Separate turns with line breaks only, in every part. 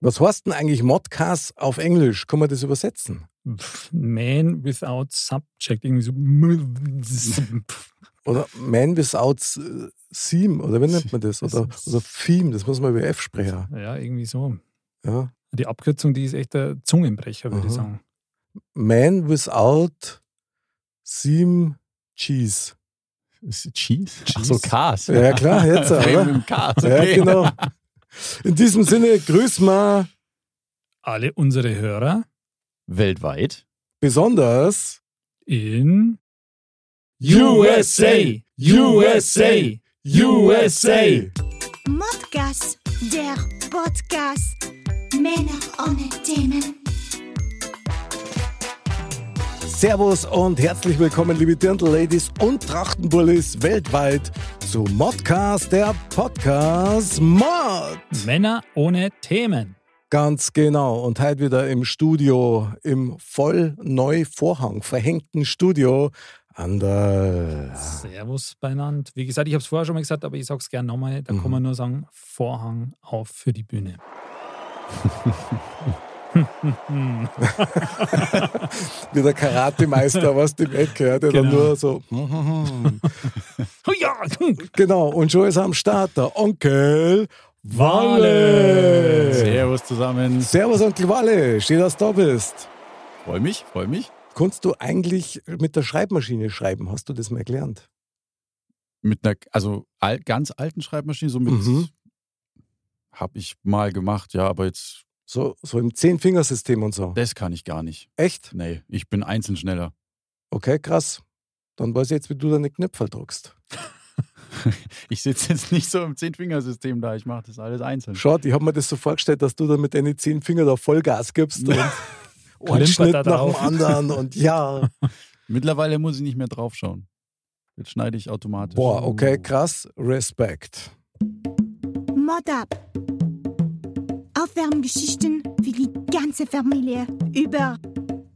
Was heißt denn eigentlich Modcast auf Englisch? Kann man das übersetzen?
Man without subject, irgendwie so.
Oder Man without Theme? Oder wie nennt man das? Oder, oder Theme, das muss man über F sprechen.
Ja, irgendwie so.
Ja.
Die Abkürzung, die ist echt der Zungenbrecher, würde ich
Aha.
sagen.
Man without Theme Cheese.
Cheese? Ach so, Cars.
Ja, klar, jetzt, oder? Ja, genau. In diesem Sinne grüßen wir
Alle unsere Hörer
Weltweit.
besonders
in
USA, USA, USA.
Modcast, der Podcast. Männer ohne Themen.
Servus und herzlich willkommen, liebe Dirndl-Ladies und Trachtenbullis weltweit zu Modcast, der Podcast Mod.
Männer ohne Themen.
Ganz genau. Und heute wieder im Studio, im voll neu Vorhang verhängten Studio an der.
Servus beieinander. Wie gesagt, ich habe es vorher schon mal gesagt, aber ich sage es gerne nochmal. Da kann man nur sagen, Vorhang auf für die Bühne.
Wie der Karatemeister, was dem Eck hört, der dann
Genau.
nur so.
Ja,
Genau. Und schon ist er am Start der Onkel
Walle.
Servus zusammen.
Servus, Onkel Walle. Schön, dass du da bist.
Freu mich, freu mich.
Kannst du eigentlich mit der Schreibmaschine schreiben? Hast du das mal gelernt?
Mit einer, also al ganz alten Schreibmaschine, so mit,
Mhm.
habe ich mal gemacht, ja, aber jetzt,
So, so im Zehn-Fingersystem und so.
das kann ich gar nicht.
Echt?
Nee, ich bin einzeln schneller.
Okay, krass. Dann weiß ich jetzt, wie du deine Knöpfe druckst.
Ich sitze jetzt nicht so im Zehn-Fingersystem da, ich mache das alles einzeln.
Schaut, ich habe mir das so vorgestellt, dass du da mit deinen zehn Fingern da Vollgas gibst und einen Schnitt nach dem anderen und ja.
Mittlerweile muss ich nicht mehr draufschauen. Jetzt schneide ich automatisch.
Boah, okay, krass. Respekt.
Mod ab. Aufwärmgeschichten für die ganze Familie über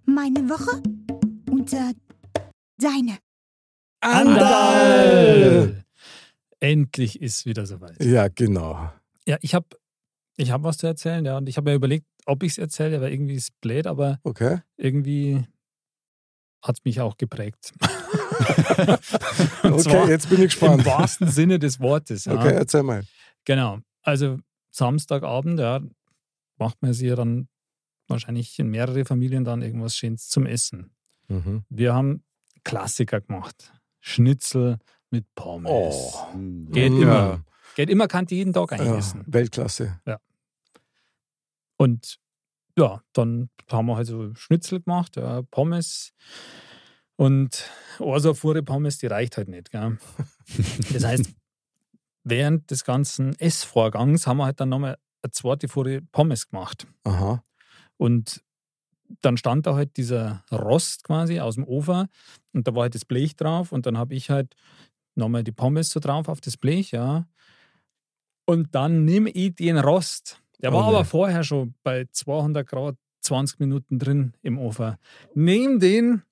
meine Woche und äh, deine.
Andal!
Endlich ist wieder soweit.
Ja, genau.
Ja, ich habe ich hab was zu erzählen, ja. Und ich habe ja überlegt, ob ich es erzähle, aber irgendwie ist es blöd, aber
Okay.
irgendwie hat es mich auch geprägt.
Okay, jetzt bin ich
Im
gespannt.
wahrsten Sinne des Wortes. Ja.
Okay, erzähl mal.
Genau. Also Samstagabend, ja, macht man sich ja dann wahrscheinlich in mehrere Familien dann irgendwas Schönes zum Essen.
Mhm.
Wir haben Klassiker gemacht. Schnitzel mit Pommes.
Oh.
Hm.
Geht
Mm.
immer. Geht immer, kann die jeden Tag eigentlich
Ja,
essen.
Weltklasse.
Und ja, dann haben wir halt so Schnitzel gemacht, ja, Pommes. Und eine Fuhre Pommes, die reicht halt nicht. Gell? Das heißt, während des ganzen Essvorgangs haben wir halt dann nochmal eine zweite Fuhre Pommes gemacht.
Aha.
Und dann stand da halt dieser Rost quasi aus dem Ofen und da war halt das Blech drauf und dann habe ich halt nochmal die Pommes so drauf auf das Blech, ja. Und dann nehme ich den Rost. Der war
Oh
aber vorher schon bei 200 Grad 20 Minuten drin im Ofen. Nehm den,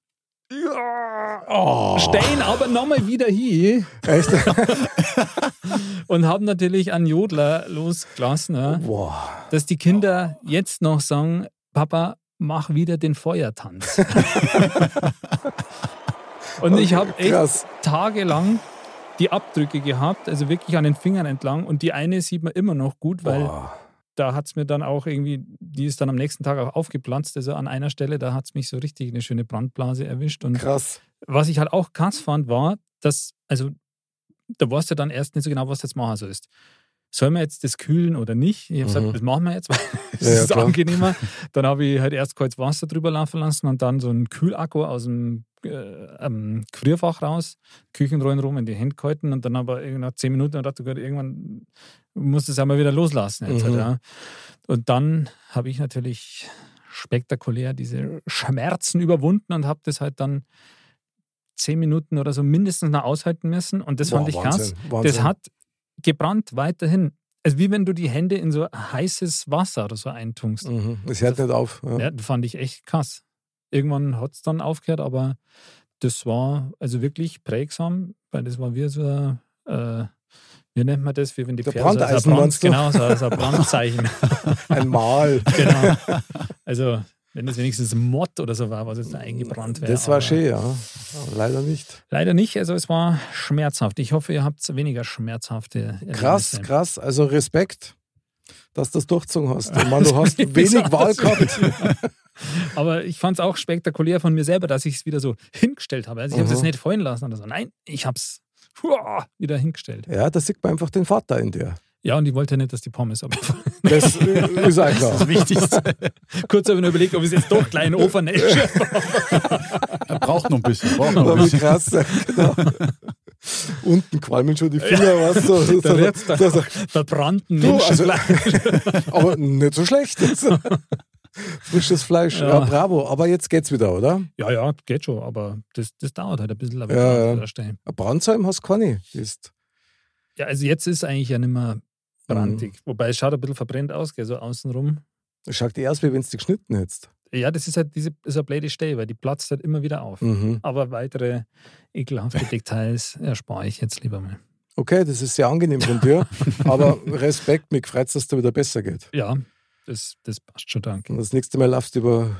ja,
Oh.
stehen aber nochmal wieder hier
Echt?
und haben natürlich einen Jodler losgelassen,
Boah.
dass die Kinder jetzt noch sagen, Papa, mach wieder den Feuertanz. und ich habe echt
Krass.
tagelang die Abdrücke gehabt, also wirklich an den Fingern entlang. Und die eine sieht man immer noch gut, weil
Boah.
Da hat es mir dann auch irgendwie, die ist dann am nächsten Tag auch aufgeplatzt. Also an einer Stelle, da hat es mich so richtig eine schöne Brandblase erwischt. Und
Krass.
was ich halt auch krass fand, war, dass, also da weißt du dann erst nicht so genau, was jetzt machen sollst. Sollen wir jetzt das kühlen oder nicht? Ich habe
Mhm.
gesagt, das machen wir jetzt, weil es
Ja, ja,
ist
klar.
angenehmer. Dann habe ich halt erst kaltes Wasser drüber laufen lassen und dann so einen Kühlakku aus dem äh, ähm, Gefrierfach raus, Küchenrollen rum in die Hände gehalten und dann aber nach zehn Minuten dachte ich, irgendwann musste es ja mal wieder loslassen. Jetzt,
Mhm.
ja. Und dann habe ich natürlich spektakulär diese Schmerzen überwunden und habe das halt dann zehn Minuten oder so mindestens noch aushalten müssen. Und das
Boah,
fand ich krass.
Wahnsinn, Wahnsinn.
Das hat gebrannt weiterhin. Also wie wenn du die Hände in so heißes Wasser oder so eintunkst.
Mhm. Das hört nicht auf. Ja.
Ja, das fand ich echt krass. Irgendwann hat es dann aufgehört, aber das war also wirklich prägsam, weil das war wie so ein, äh, wie nennt man das, wie wenn die Pferde so-
Brandeisen,
so ein Brand? Genau, so, so ein Brandzeichen.
Ein Mal.
genau. Also wenn das wenigstens ein Mott oder so war, was jetzt da eingebrannt wäre.
Das war schön, ja. Aber leider nicht.
Leider nicht, also es war schmerzhaft. Ich hoffe, ihr habt weniger schmerzhafte Erlebnisse.
Krass, krass. Also Respekt, dass du das durchgezogen hast. Ich meine, du hast wenig Wahl gehabt.
Aber ich fand es auch spektakulär von mir selber, dass ich es wieder so hingestellt habe. Also ich habe es
Mhm.
jetzt nicht fallen lassen oder so. Nein, ich habe es wieder hingestellt.
Ja, da sieht man einfach den Vater in dir.
Ja, und ich wollte nicht, dass die Pommes abfallen.
Das ist auch klar.
Das Wichtigste.
Kurz habe ich nur überlegt, ob ich es jetzt doch klein Ofern
Er braucht noch ein bisschen. Braucht noch ein
Aber
bisschen.
krass, ja, genau. Unten qualmen schon die Finger, was so. so,
Da
so,
verbrannten
Du, also, aber nicht so schlecht. Frisches Fleisch, ja.
Ja.
bravo. Aber jetzt geht's wieder, oder?
Ja, ja, geht schon, aber das, das dauert halt ein bisschen. Aber
Ja,
ja.
Ein Brandsheim hast du keine. Ist,
ja, also jetzt ist eigentlich ja nicht mehr brandig.
Mhm.
Wobei es schaut ein bisschen verbrennt aus, gell, so außenrum.
das schaut dir aus, wie wenn du die geschnitten hättest.
Ja, das ist halt diese ist eine blöde Stelle, weil die platzt halt immer wieder auf.
Mhm.
Aber weitere ekelhafte Details erspare ich jetzt lieber mal.
Okay, das ist sehr angenehm von dir. aber Respekt, mich freut dass es dir wieder besser geht.
Ja, das, das passt schon, danke.
Und das nächste Mal laufst du über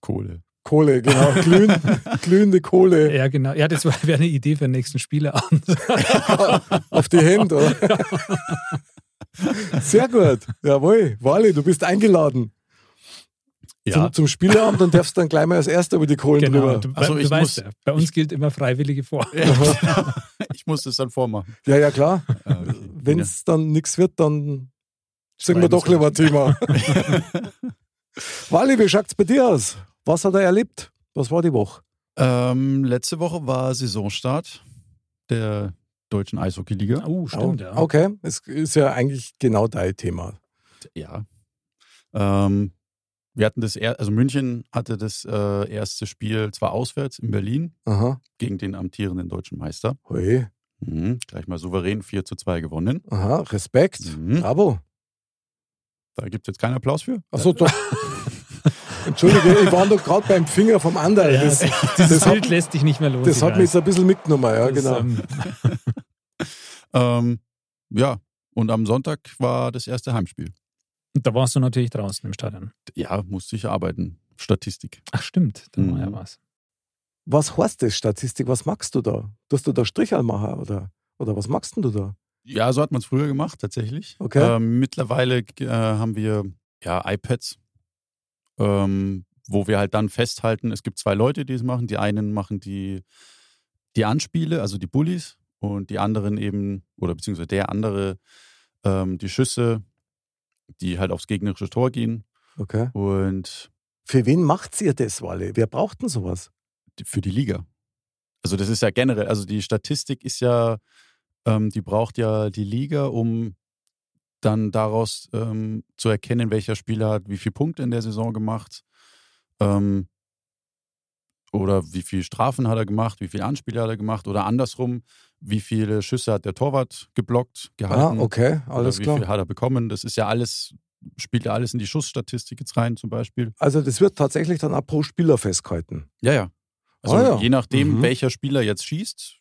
Kohle.
Kohle, genau. Glühend, glühende Kohle
Ja, genau. Ja, das wäre eine Idee für den nächsten Spieleabend.
auf die Hände, oder? Sehr gut. Jawohl. Wally, du bist eingeladen.
Ja,
Zum, zum Spieleabend und darfst dann gleich mal als Erster über die Kohlen
genau.
drüber.
Du,
Also
du
ich
weißt
muss-
ja, bei uns gilt immer Freiwillige vor.
ich muss das dann vormachen.
Ja, ja, klar.
Äh,
Wenn es dann nichts wird, dann singen wir doch lieber ein Thema. Wally, wie schaut's bei dir aus? Was hat er erlebt? Was war die Woche?
ähm, letzte Woche war Saisonstart der deutschen Eishockeyliga.
Oh, stimmt, ja.
Okay, es ist ja eigentlich genau dein Thema.
Ja. Ähm, wir hatten das, er also München hatte das äh, erste Spiel zwar auswärts in Berlin
Aha.
gegen den amtierenden deutschen Meister.
Hui.
Mhm, gleich mal souverän 4 zu 2 gewonnen.
Aha, Respekt.
Mhm.
Bravo.
Da gibt es jetzt keinen Applaus für.
Achso, doch. Entschuldige, ich war doch gerade beim Finger vom anderen.
Ja,
das,
Dieses
das,
Bild
hat,
lässt dich nicht mehr los.
das hat mich jetzt ein bisschen mitgenommen, ja,
Das,
genau.
ähm,
Ähm, ja, und am Sonntag war das erste Heimspiel.
da warst du natürlich draußen im Stadion.
Ja, musste ich arbeiten. Statistik.
Ach, stimmt. Da war ja
Mhm.
was.
Was heißt das, Statistik? Was magst du da? Tust du da Strichel machen oder, oder was magst denn du da?
Ja, so hat man es früher gemacht, tatsächlich.
Okay.
Ähm, mittlerweile äh, haben wir ja iPads, ähm, wo wir halt dann festhalten, es gibt zwei Leute, die es machen. Die einen machen die, die Anspiele, also die Bullies, und die anderen eben, oder beziehungsweise der andere, ähm, die Schüsse, die halt aufs gegnerische Tor gehen.
Okay.
Und
Für wen macht ihr das, Wally? Wer braucht denn sowas?
für die Liga. Also das ist ja generell, also die Statistik ist ja, ähm, die braucht ja die Liga, um dann daraus ähm, zu erkennen, welcher Spieler hat wie viele Punkte in der Saison gemacht ähm, oder wie viele Strafen hat er gemacht, wie viele Anspiele hat er gemacht oder andersrum, wie viele Schüsse hat der Torwart geblockt,
Ah,
gehalten
okay,
oder
alles
wie
klar.
viel hat er bekommen. Das ist ja alles, spielt ja alles in die Schussstatistik jetzt rein zum Beispiel.
Also das wird tatsächlich dann auch pro Spieler festgehalten.
Ja, ja. Also
Ah, ja.
je nachdem,
Mhm.
welcher Spieler jetzt schießt,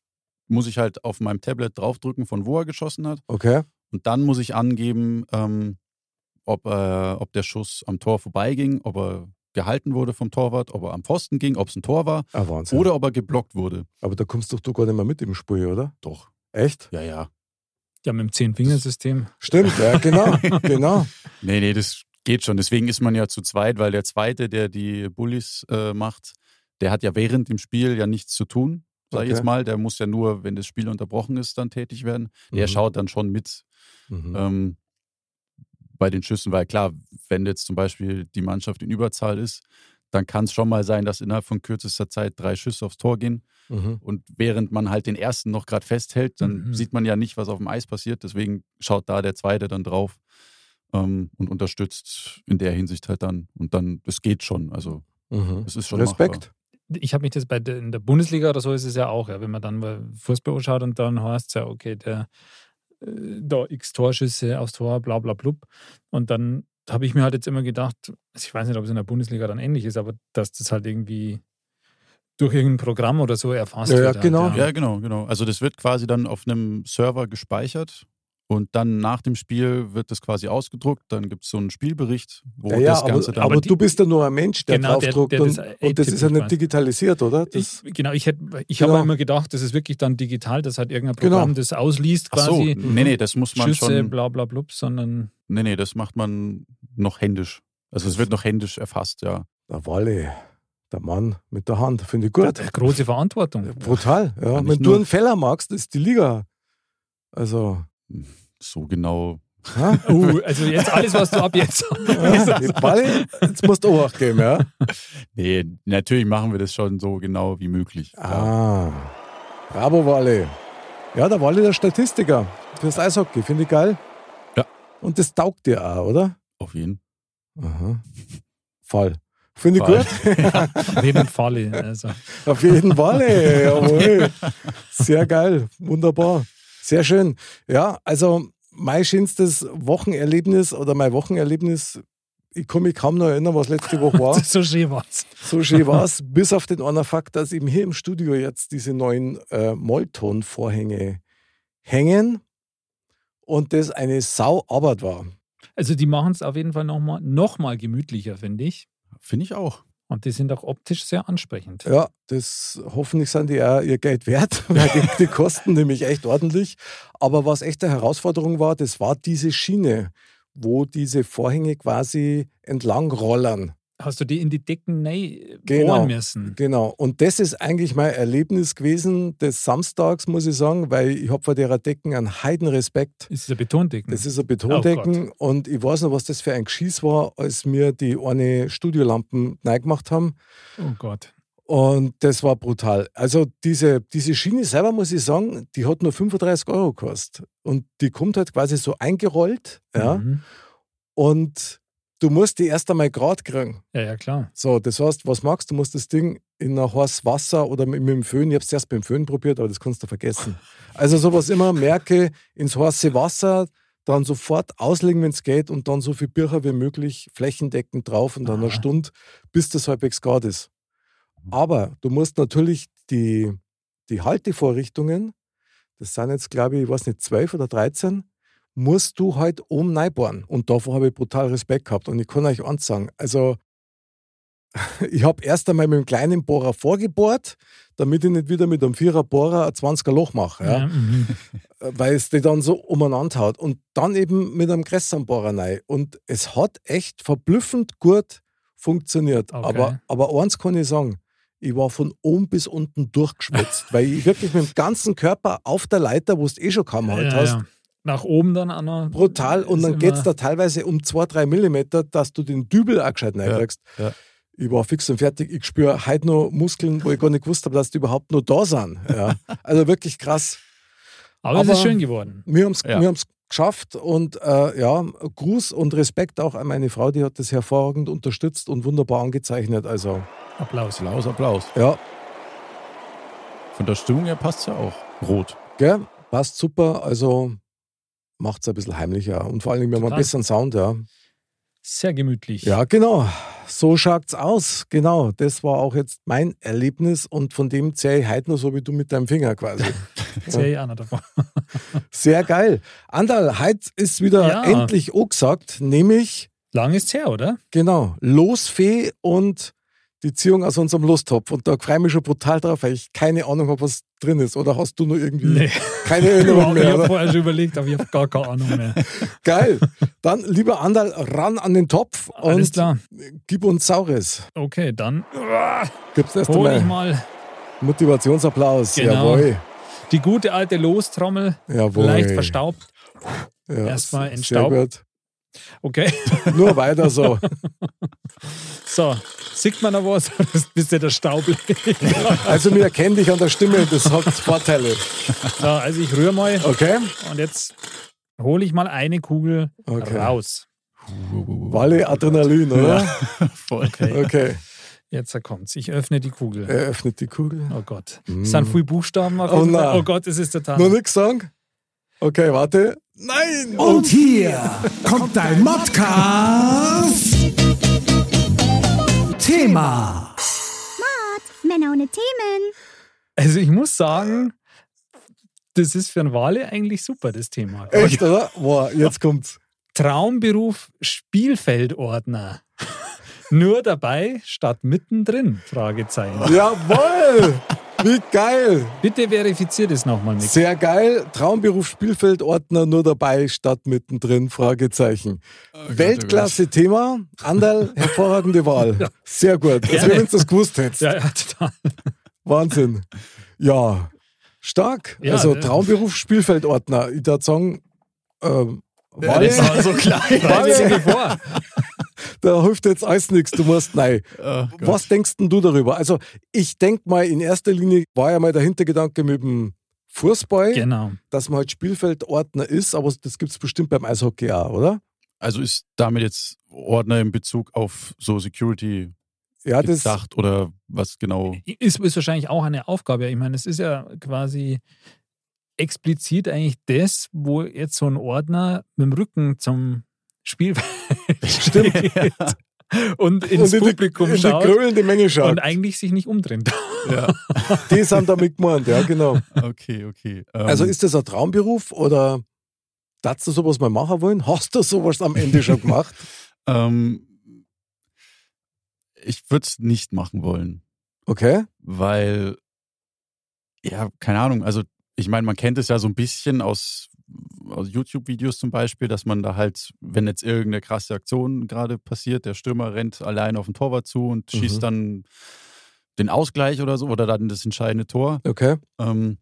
muss ich halt auf meinem Tablet draufdrücken, von wo er geschossen hat.
Okay.
Und dann muss ich angeben, ähm, ob, äh, ob der Schuss am Tor vorbeiging, ob er gehalten wurde vom Torwart, ob er am Pfosten ging, ob es ein Tor war
Ah, Wahnsinn.
oder ob er geblockt wurde.
Aber da kommst doch du gar nicht mehr mit im Spiel, oder?
Doch.
Echt?
Ja, ja.
Ja, mit dem Zehn-Fingersystem.
Stimmt, ja, genau, genau.
Nee, nee, das geht schon. Deswegen ist man ja zu zweit, weil der Zweite, der die Bullies äh, macht, der hat ja während dem Spiel ja nichts zu tun, sag ich
Okay.
jetzt mal. Der muss ja nur, wenn das Spiel unterbrochen ist, dann tätig werden. Der
Mhm.
schaut dann schon mit,
Mhm.
ähm, bei den Schüssen, weil klar, wenn jetzt zum Beispiel die Mannschaft in Überzahl ist, dann kann es schon mal sein, dass innerhalb von kürzester Zeit drei Schüsse aufs Tor gehen.
Mhm.
Und während man halt den ersten noch gerade festhält, dann
Mhm.
sieht man ja nicht, was auf dem Eis passiert. Deswegen schaut da der zweite dann drauf ähm, und unterstützt in der Hinsicht halt dann. Und dann, das geht schon. Also
Mhm.
es ist schon
Respekt.
Ich habe mich das bei der, in der Bundesliga oder so ist es ja auch, ja, wenn man dann mal Fußball anschaut und dann heißt es ja, okay, der äh, da x Torschüsse aufs Tor, bla bla blub. Und dann habe ich mir halt jetzt immer gedacht, also ich weiß nicht, ob es in der Bundesliga dann ähnlich ist, aber dass das halt irgendwie durch irgendein Programm oder so erfasst
Ja, ja,
wird. halt,
genau.
machbar. Ja, genau, genau. Also das wird quasi dann auf einem Server gespeichert. Und dann nach dem Spiel wird das quasi ausgedruckt. Dann gibt es so einen Spielbericht, wo
Ja, ja,
das Ganze
aber,
dann.
aber du bist ja nur ein Mensch, der
Genau, der-
draufdruckt
der
und,
das
und das ist ja nicht digitalisiert, oder? Das,
Ich, genau, ich, hätte- ich
Genau.
habe immer gedacht, das ist wirklich dann digital, dass halt irgendein
Genau.
Programm das ausliest
Ach so,
quasi.
nee, nee, das muss man
Schüsse,
schon.
bla bla blub, sondern
Nee, nee, das macht man noch händisch. Also es wird noch händisch erfasst, ja.
der Walle, der Mann mit der Hand, finde ich gut.
große Verantwortung.
Brutal, ja.
Kann
Wenn du einen Fehler magst, ist die Liga. Also,
So genau.
Uh, also jetzt alles, was du ab jetzt
Ja, Walle, jetzt musst du auch geben, ja.
Nee, natürlich machen wir das schon so genau wie möglich. Ja.
Ah, bravo Walle. Ja, der Walle der Statistiker fürs Eishockey, finde ich geil.
Ja.
Und das taugt dir auch, oder?
Auf jeden
Aha. Fall. Finde ich gut.
auf jeden Fall. Also.
Auf jeden Fall, ey. Jawohl. Sehr geil. Wunderbar. Sehr schön. Ja, also mein schönstes Wochenerlebnis oder mein Wochenerlebnis, ich kann mich kaum noch erinnern, was letzte Woche war.
so schön war's.
So schön war es, bis auf den anderen Fakt, dass eben hier im Studio jetzt diese neuen äh, Mollton-Vorhänge hängen und das eine Sauarbeit war.
Also die machen es auf jeden Fall nochmal noch mal gemütlicher, finde ich.
Finde ich auch.
Und die sind auch optisch sehr ansprechend.
Ja, das hoffentlich sind die auch ihr Geld wert, weil die, die kosten nämlich echt ordentlich. Aber was echt eine Herausforderung war, das war diese Schiene, wo diese Vorhänge quasi entlang rollern.
Hast du die in die Decken nee,
Genau.
bohren müssen?
Genau. Und das ist eigentlich mein Erlebnis gewesen des Samstags, muss ich sagen, weil ich habe vor der Decken einen Heidenrespekt.
Ist der Betondecken?
Das ist ein Betondecken und ich weiß noch, was das für ein Geschieß war, als wir die eine Studiolampen neu gemacht haben.
oh Gott.
Und das war brutal. Also diese, diese Schiene selber, muss ich sagen, die hat nur 35 Euro gekostet. Und die kommt halt quasi so eingerollt. Ja?
Mhm.
Und du musst die erst einmal gerade kriegen.
ja, ja, klar.
So, das heißt, was machst du? Du musst das Ding in ein heißes Wasser oder mit, mit dem Föhn, ich habe es erst beim Föhn probiert, aber das kannst du vergessen. Also sowas immer merke, ins heiße Wasser, dann sofort auslegen, wenn es geht und dann so viel Bücher wie möglich flächendeckend drauf und dann eine
Aha.
Stunde, bis das halbwegs grad ist. Aber du musst natürlich die, die Haltevorrichtungen, das sind jetzt glaube ich, ich weiß nicht, 12 oder 13, musst du halt oben reinbohren. Und davor habe ich brutal Respekt gehabt. Und ich kann euch eins sagen, also ich habe erst einmal mit dem kleinen Bohrer vorgebohrt, damit ich nicht wieder mit einem Vierer-Bohrer ein 20er Loch mache, ja?
Ja, mhm.
weil es die dann so umeinander haut. Und dann eben mit einem größeren Bohrer rein. Und es hat echt verblüffend gut funktioniert.
Okay.
Aber, aber eins kann ich sagen, ich war von oben bis unten durchgeschwitzt, weil ich wirklich mit dem ganzen Körper auf der Leiter, wo du eh schon kaum halt
ja,
hast.
Nach oben dann auch noch.
brutal. Und dann geht es da teilweise um 2-3 Millimeter, dass du den Dübel auch gescheit reinkriegst.
ja.
Ich war fix und fertig. Ich spüre heute noch Muskeln, wo ich gar nicht gewusst habe, dass die überhaupt noch da sind. Ja. Also wirklich krass.
Aber, es
aber-
ist schön geworden.
Wir haben es
Ja.
wir haben's geschafft und äh, ja, Gruß und Respekt auch an meine Frau, die hat das hervorragend unterstützt und wunderbar angezeichnet. Also
Applaus.
Applaus, Applaus.
ja,
Von der Stimmung her passt es ja auch. Rot.
gell, passt super. Also macht es ein bisschen heimlicher und vor allem, wir haben einen besseren Sound, ja.
Sehr gemütlich.
Ja, genau. So schaut's aus. Genau. Das war auch jetzt mein Erlebnis und von dem zähle ich heute noch so wie du mit deinem Finger quasi.
Sehe ich auch noch davon.
Sehr geil. Andal, heute ist wieder
Ja.
endlich angesagt, nämlich,
Lang ist's her, oder?
genau, Losfee und die Ziehung aus unserem Lostopf. Und da freue ich mich schon brutal drauf, weil ich keine Ahnung habe, was drin ist. Oder hast du nur irgendwie
Nee.
keine Erinnerung
ich
mehr?
habe
Oder?
vorher schon überlegt, aber ich habe gar keine Ahnung mehr.
Geil. Dann, lieber Andal, ran an den Topf
Alles
und
klar.
gib uns Saures.
Okay, dann
Gibt's erst
hole ich mal
Motivationsapplaus.
Genau.
Jawohl.
die gute alte Lostrommel,
Jawohl.
leicht verstaubt.
Ja,
Erstmal
gut.
Okay,
Nur weiter so.
So, sieht man noch was? Oder bist du der Staubling?
Also wir erkennen dich an der Stimme, das hat Vorteile.
So, also ich rühre mal
Okay?
und jetzt hole ich mal eine Kugel
Okay.
raus.
Walle Adrenalin, oder?
Voll.
Okay,
Okay.
jetzt kommt's. Ich öffne die Kugel.
Er öffnet die Kugel.
Oh Gott. Es sind viele Buchstaben auf
Oh nein.
Oh Gott, es ist total.
Noch nichts sagen? Okay, warte. Nein!
Und hier kommt dein Modcast. Thema.
Männer ohne Themen.
Also ich muss sagen, das ist für einen Wale eigentlich super, das Thema.
Echt, oder? Boah, jetzt kommt's.
Traumberuf Spielfeldordner. Nur dabei statt mittendrin? Fragezeichen.
Jawohl! Wie geil!
Bitte verifiziert es nochmal mit.
Sehr geil. Traumberuf Spielfeldordner nur dabei statt mittendrin? Fragezeichen. Weltklasse-Thema. Anderl, hervorragende Wahl. Sehr gut. Als wenn du das gewusst hättest.
Ja, ja, total.
Wahnsinn. Ja, stark.
Ja,
also Traumberuf Spielfeldordner. Ich würde sagen, ähm, Walle,
das war so klein.
Stell dir vor.
Da hilft jetzt alles nichts. Du musst, nein.
Oh.
Was denkst denn du darüber? Also, ich denke mal, in erster Linie war ja mal der Hintergedanke mit dem Fußball,
Genau.
dass man halt Spielfeldordner ist, aber das gibt es bestimmt beim Eishockey auch, oder?
Also ist damit jetzt Ordner in Bezug auf so Security
Ja, das,
gedacht oder was genau?
Ist, ist wahrscheinlich auch eine Aufgabe. Ich meine, es ist ja quasi explizit eigentlich das, wo jetzt so ein Ordner mit dem Rücken zum Spielfeld
Stimmt.
steht und ins
und in
Publikum
die, die
schaut
grölende Menge schaut.
und eigentlich sich nicht umdreht.
Ja,
die sind damit gemeint, ja, genau.
okay, okay. Ähm,
Also ist das ein Traumberuf oder darfst du sowas mal machen wollen? Hast du sowas am Ende schon gemacht?
ähm, ich würde es nicht machen wollen,
Okay.
weil, ja, keine Ahnung, also ich meine, man kennt es ja so ein bisschen aus, aus YouTube-Videos zum Beispiel, dass man da halt, wenn jetzt irgendeine krasse Aktion gerade passiert, der Stürmer rennt allein auf den Torwart zu und
Mhm.
schießt dann den Ausgleich oder so oder dann das entscheidende Tor.
Okay.
ähm,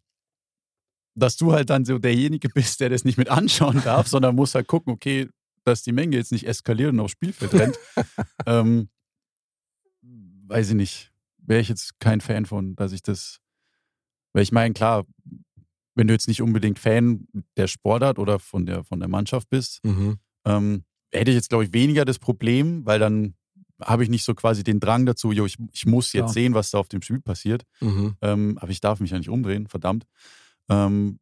dass du halt dann so derjenige bist, der das nicht mit anschauen darf, sondern muss halt gucken, okay, dass die Menge jetzt nicht eskaliert und aufs Spielfeld rennt. ähm, weiß ich nicht. Wäre ich jetzt kein Fan von, dass ich das. Weil ich meine, klar, wenn du jetzt nicht unbedingt Fan der Sportart oder von der, von der Mannschaft bist,
Mhm.
ähm, hätte ich jetzt, glaube ich, weniger das Problem, weil dann habe ich nicht so quasi den Drang dazu, jo, ich, ich muss jetzt
Klar.
sehen, was da auf dem Spiel passiert.
Mhm.
Ähm, aber ich darf mich ja nicht umdrehen, verdammt. Ähm,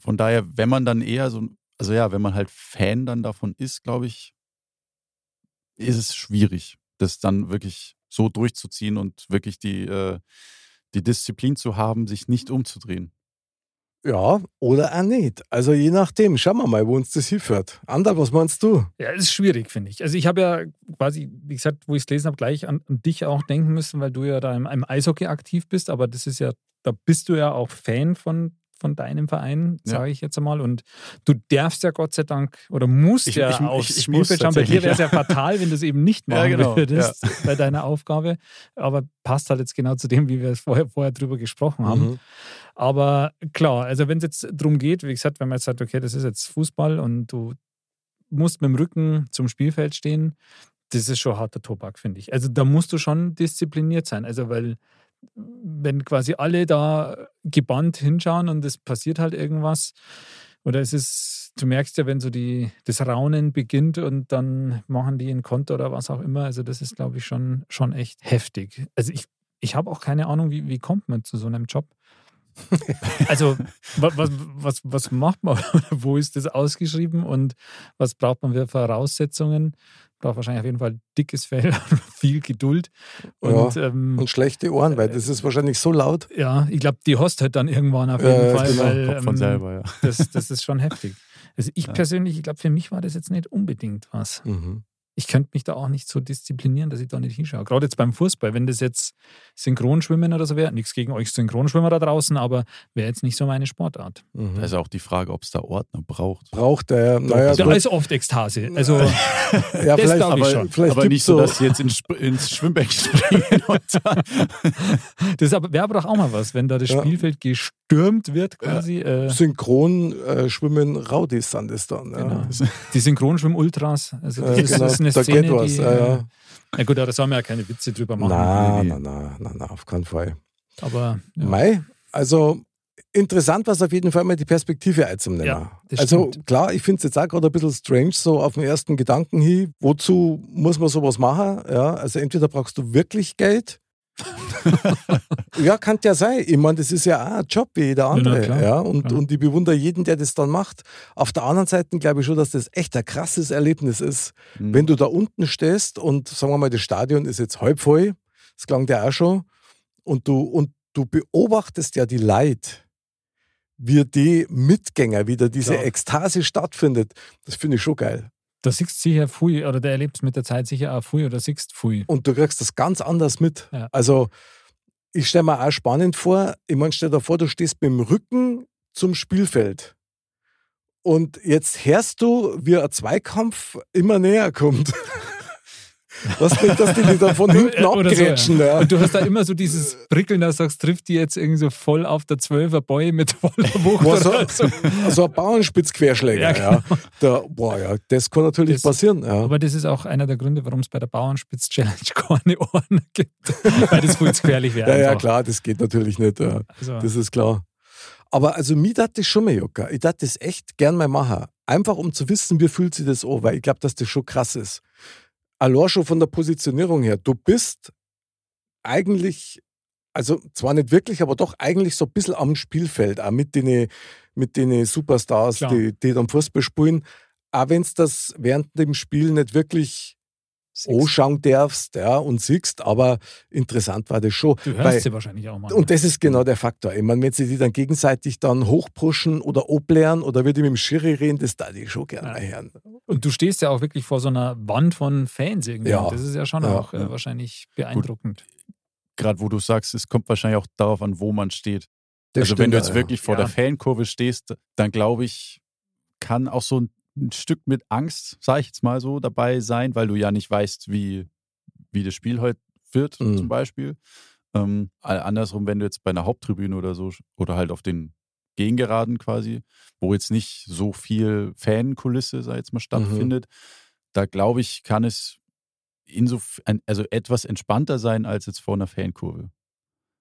von daher, wenn man dann eher so, also ja, wenn man halt Fan dann davon ist, glaube ich, ist es schwierig, das dann wirklich so durchzuziehen und wirklich die, äh, die Disziplin zu haben, sich nicht umzudrehen.
Ja, oder auch nicht. Also je nachdem. Schauen wir mal, wo uns das hinführt. Ander, was meinst du?
Ja, es ist schwierig, finde ich. Also ich habe ja quasi, wie gesagt, wo ich es gelesen habe, gleich an, an dich auch denken müssen, weil du ja da im, im Eishockey aktiv bist, aber das ist ja, da bist du ja auch Fan von, von deinem Verein,
Ja.
sage ich jetzt einmal. Und du darfst ja Gott sei Dank oder musst
Ich-
ja
ich-
aufs
ich- ich muss
Spielfeld schauen. Bei dir wäre es ja
ja.
fatal, wenn du es eben nicht
Ja,
machen
genau,
würdest bei deiner Aufgabe. Aber passt halt jetzt genau zu dem, wie wir es vorher, vorher drüber gesprochen haben.
Mhm.
Aber klar, also wenn es jetzt darum geht, wie gesagt, wenn man jetzt sagt, okay, das ist jetzt Fußball und du musst mit dem Rücken zum Spielfeld stehen, das ist schon harter Tobak, finde ich. Also da musst du schon diszipliniert sein. Also weil wenn quasi alle da gebannt hinschauen und es passiert halt irgendwas oder es ist, du merkst ja, wenn so die, das Raunen beginnt und dann machen die ein Konto oder was auch immer, also das ist, glaube ich, schon, schon echt heftig. Also ich, ich habe auch keine Ahnung, wie, wie kommt man zu so einem Job? Also, wa- was, was, was macht man? Wo ist das ausgeschrieben und was braucht man für Voraussetzungen? Braucht wahrscheinlich auf jeden Fall dickes Fell, viel Geduld. Und ja, ähm,
Und schlechte Ohren, weil das ist wahrscheinlich so laut.
ja ich glaube, die hast halt dann irgendwann auf jeden
ja,
Fall,
genau.
weil
Kommt von
ähm,
selber, ja.
das, das ist schon heftig. Also ich persönlich, ich glaube, für mich war das jetzt nicht unbedingt was.
Mhm.
Ich könnte mich da auch nicht so disziplinieren, dass ich da nicht hinschaue. Gerade jetzt beim Fußball, wenn das jetzt Synchronschwimmen oder so wäre, nichts gegen euch Synchronschwimmer da draußen, aber wäre jetzt nicht so meine Sportart.
Mhm.
Da ist auch die Frage, ob es da Ordner braucht.
Braucht er, naja,
Da
gut,
ist oft Ekstase. Also
ja,
das
vielleicht,
glaub ich
aber
schon.
vielleicht
aber nicht so, dass sie jetzt ins, ins Schwimmbecken springen.
Das aber- wäre aber doch auch mal was, wenn da das
Ja.
Spielfeld gestürmt wird quasi. Äh,
synchron äh, schwimmen Raudis sind es dann. Ja.
Genau. Die Synchronschwimm-Ultras. Also das
Ja,
ist,
genau.
das ist eine eine
da
Szene,
geht was.
die,
ja, ja.
Na gut, aber da soll man ja keine Witze drüber machen.
Na, na, na, na, auf keinen Fall.
Aber ja.
Mei, also interessant war es auf jeden Fall mal die Perspektive einzunehmen.
Ja,
also
stimmt.
klar, ich finde es jetzt auch gerade ein bisschen strange, so auf den ersten Gedanken hin, wozu muss man sowas machen? Ja, also entweder brauchst du wirklich Geld. ja, kann ja sein. Ich meine, das ist ja auch ein Job wie jeder andere.
klar,
Ja, und,
klar.
und ich bewundere jeden, der das dann macht. Auf der anderen Seite glaube ich schon, dass das echt ein krasses Erlebnis ist,
Mhm.
wenn du da unten stehst und sagen wir mal, das Stadion ist jetzt halb voll, das klang der auch schon, und du, und du beobachtest ja die Leid, wie die Mitgänger, wie da diese
Klar.
Ekstase stattfindet, das finde ich schon geil.
Da siehst du sicher viel, oder der erlebt mit der Zeit sicher auch viel, oder siehst viel.
Und du kriegst das ganz anders mit.
Ja.
Also, ich stelle mir auch spannend vor, ich meine, stell dir vor, du stehst mit dem Rücken zum Spielfeld. Und jetzt hörst du, wie ein Zweikampf immer näher kommt. Was nicht, dass die da von hinten
Oder so,
abgrätschen. ja.
Und du hast da immer so dieses Prickeln, da sagst, trifft die jetzt irgendwie so voll auf der 12er Boy mit voller Wucht.
Boah, so,
so.
so ein Bauernspitzquerschläger,
Ja,
ja. Da, boah, ja, das kann natürlich
Das-
passieren. Ja.
Aber das ist auch einer der Gründe, warum es bei der Bauernspitz-Challenge keine Ohren gibt. Weil das zu gefährlich wäre.
Ja, ja, klar, das geht natürlich nicht. Ja.
Also,
Das ist klar. Aber also mir tat das schon mal jucken. Ich tat das echt gern mal machen. Einfach um zu wissen, wie fühlt sich das an, weil ich glaube, dass das schon krass ist. Allein schon von der Positionierung her. Du bist eigentlich, also zwar nicht wirklich, aber doch eigentlich so ein bisschen am Spielfeld, auch mit den, mit den Superstars,
Klar.
die, die dann Fußball spielen. Auch wenn es das während dem Spiel nicht wirklich anschauen darfst ja, und siehst, aber interessant war das schon.
du hörst
weil-
sie wahrscheinlich auch mal.
und das ist genau der Faktor. Ich meine, wenn sie die dann gegenseitig dann hochpushen oder oblehren oder wie die mit dem Schiri reden, das da ich schon gerne
Ja.
hören.
Und du stehst ja auch wirklich vor so einer Wand von Fans irgendwie.
Ja.
Das ist ja schon
Ja.
auch äh, wahrscheinlich beeindruckend.
Gerade wo du sagst, es kommt wahrscheinlich auch darauf an, wo man steht.
Das
also wenn
stimmt,
du jetzt
ja.
wirklich vor
Ja.
der Fankurve stehst, dann glaube ich, kann auch so ein, ein Stück mit Angst, sage ich jetzt mal so, dabei sein, weil du ja nicht weißt, wie, wie das Spiel heute wird,
Mhm.
zum Beispiel. Ähm, andersrum, wenn du jetzt bei einer Haupttribüne oder so oder halt auf den Gegengeraden quasi, wo jetzt nicht so viel Fankulisse, ich jetzt mal, stattfindet, da glaube ich, kann es insof also etwas entspannter sein als jetzt vor einer Fankurve.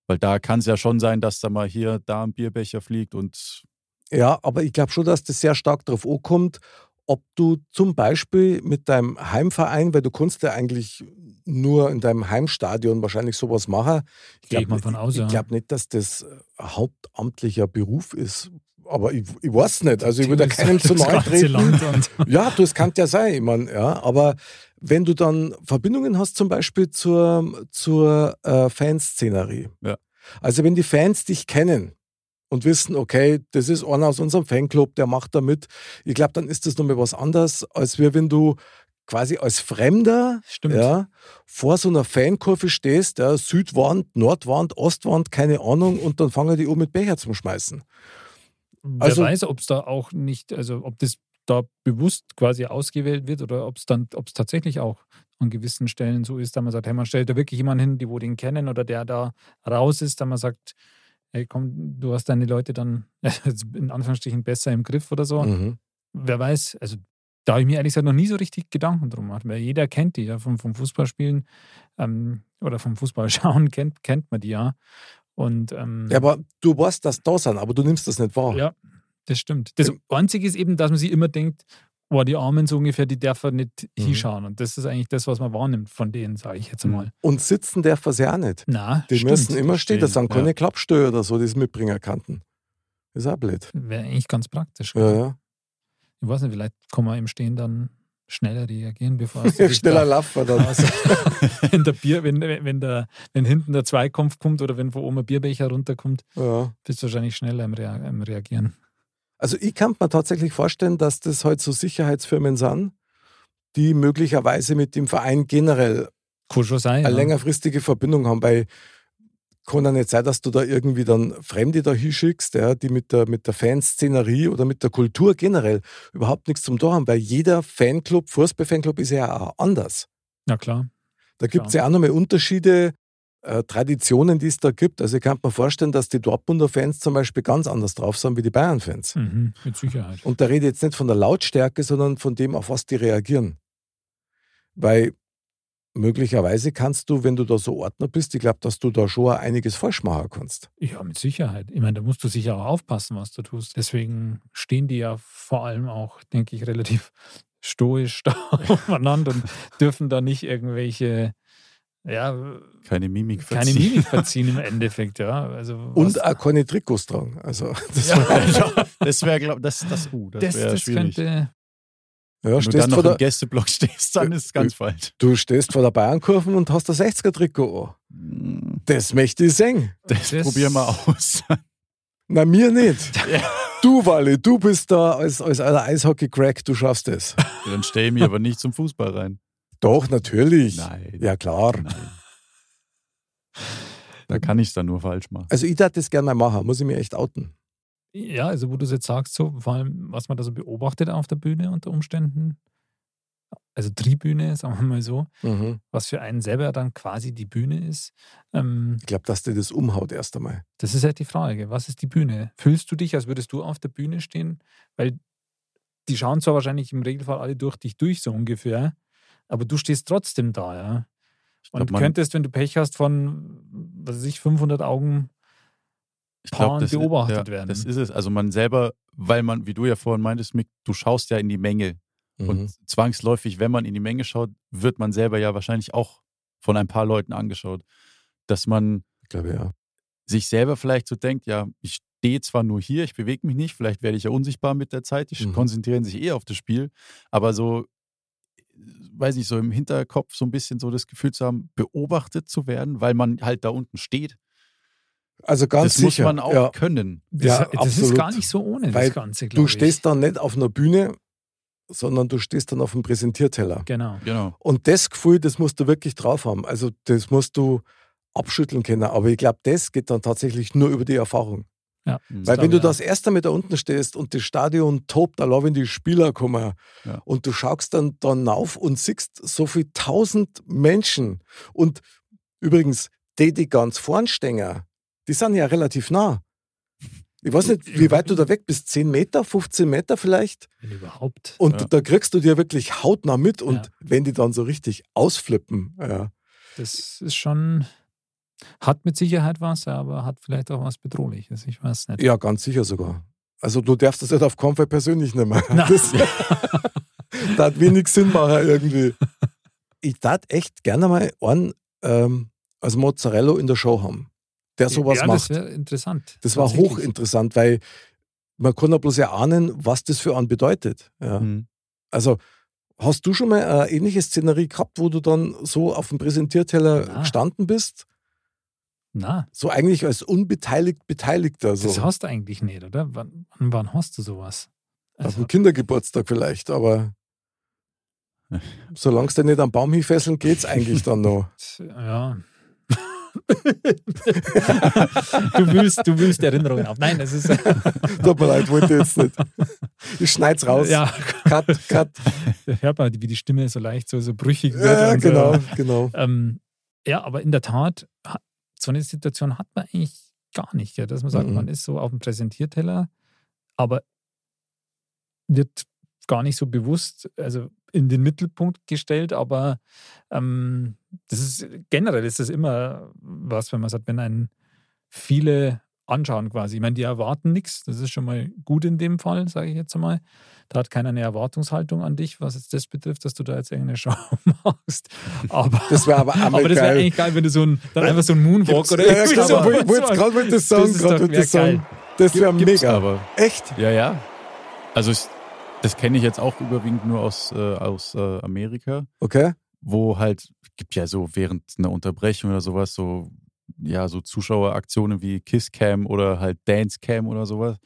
Weil da kann es ja schon sein, dass da mal hier, da ein Bierbecher fliegt und
Ja, aber ich glaube schon, dass das sehr stark darauf ankommt, ob du zum Beispiel mit deinem Heimverein, weil du kannst ja eigentlich nur in deinem Heimstadion wahrscheinlich sowas machen.
Ich mal von aus,
Ich
ja.
glaube nicht, dass das hauptamtlicher Beruf ist. Aber ich, ich weiß nicht. Also ich würde da keinem zu
Das
nahe treten. Ja, du, es kann ja sein, ich mein, ja, aber wenn du dann Verbindungen hast, zum Beispiel zur, zur äh, Fanszenerie.
Ja.
Also wenn die Fans dich kennen und wissen, okay, das ist einer aus unserem Fanclub, der macht da mit, ich glaube, dann ist das nochmal was anderes, als wir, wenn du quasi als Fremder
Stimmt.
ja, vor so einer Fankurve stehst, ja, Südwand, Nordwand, Ostwand, keine Ahnung, und dann fangen die an mit Becher zum Schmeißen.
Wer
Also-
weiß, ob es da auch nicht, also ob das da bewusst quasi ausgewählt wird oder ob es dann, ob es tatsächlich auch an gewissen Stellen so ist, dass man sagt, hey, man stellt da wirklich jemanden hin, die wo den kennen oder der da raus ist, dass man sagt, hey, komm, du hast deine Leute dann in Anführungsstrichen besser im Griff oder so.
Mhm.
Wer weiß, also da habe ich mir ehrlich gesagt noch nie so richtig Gedanken drum gemacht, weil jeder kennt die ja vom, vom Fußballspielen ähm, oder vom Fußballschauen kennt, kennt man die ja. Und ähm,
Ja, aber du weißt, dass da sind, aber du nimmst das nicht wahr.
ja, das stimmt. Das Einzige ist eben, dass man sich immer denkt, oh, die Armen so ungefähr, die dürfen nicht
Mhm.
hinschauen. Und das ist eigentlich das, was man wahrnimmt von denen, sage ich jetzt
Mhm.
mal.
Und sitzen darf er ja auch nicht.
Na,
Die
stimmt.
müssen immer stehen, das sind keine
ja.
Klappstöhe oder so, die es mitbringen kannten. Ist auch blöd.
Wäre eigentlich ganz praktisch.
Ja, ja.
Ich weiß nicht, vielleicht kann man im Stehen dann schneller reagieren, bevor es
Schneller laufen dann.
Also, wenn, der Bier, wenn, wenn, der, wenn hinten der Zweikampf kommt oder wenn von oben ein Bierbecher runterkommt,
Ja.
bist du wahrscheinlich schneller im, Rea im Reagieren.
Also ich kann mir tatsächlich vorstellen, dass das heute so Sicherheitsfirmen sind, die möglicherweise mit dem Verein generell
sein.
eine
ja.
längerfristige Verbindung haben, weil kann ja nicht sein, dass du da irgendwie dann Fremde da hinschickst, ja, die mit der, mit der Fanszenerie oder mit der Kultur generell überhaupt nichts zum tun haben, weil jeder Fanclub, Fußballfanclub ist ja auch anders.
Na klar.
Da gibt es ja auch nochmal Unterschiede, äh, Traditionen, die es da gibt. Also ich kann mir vorstellen, dass die Dortmunder Fans zum Beispiel ganz anders drauf sind wie die Bayern-Fans.
Mhm, mit Sicherheit.
Und da rede ich jetzt nicht von der Lautstärke, sondern von dem, auf was die reagieren. Weil möglicherweise kannst du, wenn du da so Ordner bist, ich glaube, dass du da schon einiges falsch machen kannst.
Ja, mit Sicherheit. Ich meine, da musst du sicher auch aufpassen, was du tust. Deswegen stehen die ja vor allem auch, denke ich, relativ stoisch da aufeinander und dürfen da nicht irgendwelche, ja,
Keine Mimik
keine
verziehen.
Mimik verziehen im Endeffekt, ja. Also
Und
was-
auch keine Trikots tragen. Also, das,
Ja, das wäre, glaube das, das, uh, das,
das,
wäre
das
schwierig.
könnte.
ja,
Wenn du dann
vor
noch im
der,
Gästeblock stehst, dann ist es ganz falsch.
du stehst vor der Bayernkurve und hast das 60er-Trikot an. Das möchte ich sehen.
Das,
Das-
probieren wir aus.
Na, mir nicht.
Ja.
Du, Wally, du bist da als, als Eishockey-Crack, du schaffst es.
Dann stelle ich mich aber nicht zum Fußball rein.
Doch, natürlich.
Nein.
Ja, klar.
Nein. Da kann ich es dann nur falsch machen.
Also, ich darf das gerne mal machen, muss ich mir echt outen.
Ja, also wo du es jetzt sagst, so vor allem, was man da so beobachtet auf der Bühne unter Umständen, also Tribüne, sagen wir mal so,
Mhm.
was für einen selber dann quasi die Bühne ist. Ähm,
Ich glaube, dass dir das umhaut erst einmal.
das ist halt die Frage, was ist die Bühne? Fühlst du dich, als würdest du auf der Bühne stehen? Weil die schauen zwar wahrscheinlich im Regelfall alle durch dich durch, so ungefähr, aber du stehst trotzdem da, ja.
Glaub,
Und
man-
könntest, wenn du Pech hast, von, was weiß ich, 500 Augen
ich glaub,
Paaren
das ist-
beobachtet
ja,
werden.
Das ist es. Also man selber, weil man, wie du ja vorhin meintest, Mick, du schaust ja in die Menge.
Mhm.
Und zwangsläufig, wenn man in die Menge schaut, wird man selber ja wahrscheinlich auch von ein paar Leuten angeschaut. Dass man
ich glaube, ja.
sich selber vielleicht so denkt, ja, ich stehe zwar nur hier, ich bewege mich nicht, vielleicht werde ich ja unsichtbar mit der Zeit, die
Mhm.
konzentrieren sich eher auf das Spiel, aber so, weiß nicht, so im Hinterkopf so ein bisschen so das Gefühl zu haben, beobachtet zu werden, weil man halt da unten steht.
Also ganz
das muss
sicher.
man auch
ja.
können.
Das,
Ja,
das ist
absolut.
gar nicht so ohne
Weil
das Ganze,
Du
glaube ich.
stehst dann nicht auf einer Bühne, sondern du stehst dann auf dem Präsentierteller.
Genau.
Genau.
Und das Gefühl, das musst du wirklich drauf haben. Also das musst du abschütteln können. Aber ich glaube, das geht dann tatsächlich nur über die Erfahrung.
Ja.
Mhm.
Weil wenn du das erste Mal da unten stehst und das Stadion tobt, allein wenn die Spieler kommen
Ja.
und du schaust dann, dann auf und siehst so viel tausend Menschen. Und übrigens, die, die ganz vorn stehen, die sind ja relativ nah. Ich weiß nicht, wie weit du da weg bist. 10 Meter, 15 Meter vielleicht?
Wenn überhaupt.
Und
Ja.
da kriegst du dir wirklich hautnah mit. Und wenn die dann so richtig ausflippen, ja.
Das ist schon, hat mit Sicherheit was, aber hat vielleicht auch was Bedrohliches. Ich weiß nicht.
ja, ganz sicher sogar. Also du darfst das nicht auf Fall persönlich nehmen.
Na.
Das, das hat wenig Sinn machen irgendwie. Ich tat echt gerne mal einen ähm, als Mozzarella in der Show haben, der sowas
ja,
macht.
das wäre interessant.
Das war hochinteressant, weil man kann ja bloß erahnen, was das für einen bedeutet. Ja.
Mhm.
Also hast du schon mal eine ähnliche Szenerie gehabt, wo du dann so auf dem Präsentierteller
Na.
gestanden bist?
Na,
So eigentlich als unbeteiligt Beteiligter. So.
das hast du eigentlich nicht, oder? Wann, wann, hast du sowas?
Auf
Also,
dem Kindergeburtstag vielleicht, aber solange es dir nicht am Baum hinfesseln, geht's eigentlich dann noch.
ja. du, willst, du willst Erinnerungen auf. Nein, das ist.
Tut mir leid, wollte jetzt nicht. Ich schneid's raus.
ja,
Cut, cut.
hört man, wie die Stimme so leicht so, so brüchig wird.
Ja,
und so.
genau, genau.
Ähm, ja, aber in der Tat, so eine Situation hat man eigentlich gar nicht, ja, dass man sagt,
Mhm.
man ist so auf dem Präsentierteller, aber wird gar nicht so bewusst, also in den Mittelpunkt gestellt, aber ähm, das ist generell ist das immer was, wenn man sagt, wenn einen viele anschauen quasi. Ich meine, die erwarten nichts, das ist schon mal gut in dem Fall, sage ich jetzt einmal. Da hat keiner eine Erwartungshaltung an dich, was jetzt das betrifft, dass du da jetzt irgendeine Show machst. Aber
Das wäre aber
aber das wäre
geil.
eigentlich geil, wenn du so ein, dann einfach so ein Moonwalk
Gibt's-
oder
ja,
irgendwie
genau,
so.
wollte gerade wollte das sagen, gerade
wär
das sagen. Das wäre mega.
aber.
Echt?
Ja, ja. Also ich, das kenne ich jetzt auch überwiegend nur aus, äh, aus äh, Amerika,
Okay.
wo halt, gibt ja so während einer Unterbrechung oder sowas so, ja, so Zuschaueraktionen wie Kisscam oder halt Dancecam oder sowas.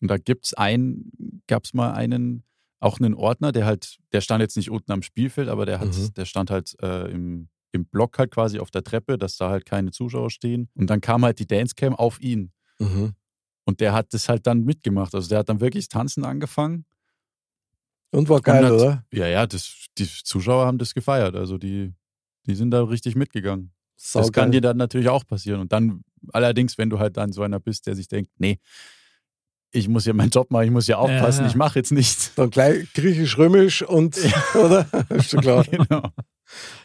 Und da gibt's einen, gab's mal einen, auch einen Ordner, der halt, der stand jetzt nicht unten am Spielfeld, aber der hat,
Mhm.
der stand halt äh, im, im Block halt quasi auf der Treppe, dass da halt keine Zuschauer stehen. Und dann kam halt die Dancecam auf ihn.
Mhm.
Und der hat das halt dann mitgemacht. Also der hat dann wirklich Tanzen angefangen.
Und war geil,
Und hat-
oder?
Ja, ja, das, die Zuschauer haben das gefeiert. Also die, die sind da richtig mitgegangen.
Sau
das kann
geil.
dir dann natürlich auch passieren. Und dann allerdings, wenn du halt dann so einer bist, der sich denkt, nee, ich muss ja meinen Job machen, ich muss ja aufpassen,
Ja.
ich mache jetzt nichts.
Dann gleich griechisch-römisch und, oder? Ist schon klar.
Genau.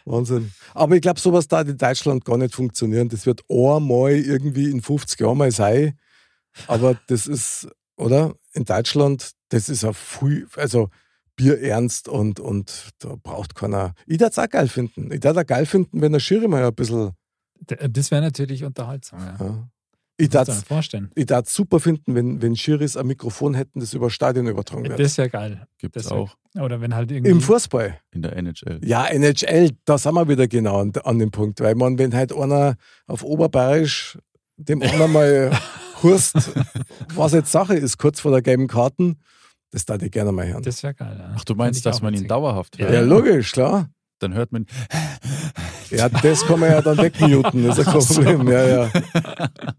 Wahnsinn. Aber ich glaube, sowas da in Deutschland gar nicht funktionieren. Das wird einmal irgendwie in 50 Jahren mal sein. Aber das ist, oder? In Deutschland, das ist ja viel, also bierernst und, und da braucht keiner. Ich würde es auch geil finden. Ich würde auch geil finden, wenn der Schiri mal ein bisschen.
D- Das wäre natürlich unterhaltsam. Ja.
Ja. Ich
dir vorstellen.
ich es super finden, wenn, wenn Schiris ein Mikrofon hätten, das über Stadion übertragen wird.
Das wäre geil.
Gibt es auch
Oder wenn halt irgendwie.
Im Fußball.
in der NHL.
Ja, NHL, da sind wir wieder genau an, an dem Punkt. Weil man, wenn halt einer auf Oberbayerisch dem anderen mal hurst, was jetzt Sache ist, kurz vor der gelben Karten, das darf ich gerne mal hören.
das wäre geil. Ja.
Ach, du meinst, dass man ihn
witzig.
dauerhaft
Ja.
hört?
ja, logisch, klar.
Dann hört man,
Ja, das kann man ja dann wegmuten, das ist ja kein Problem. Ja, ja.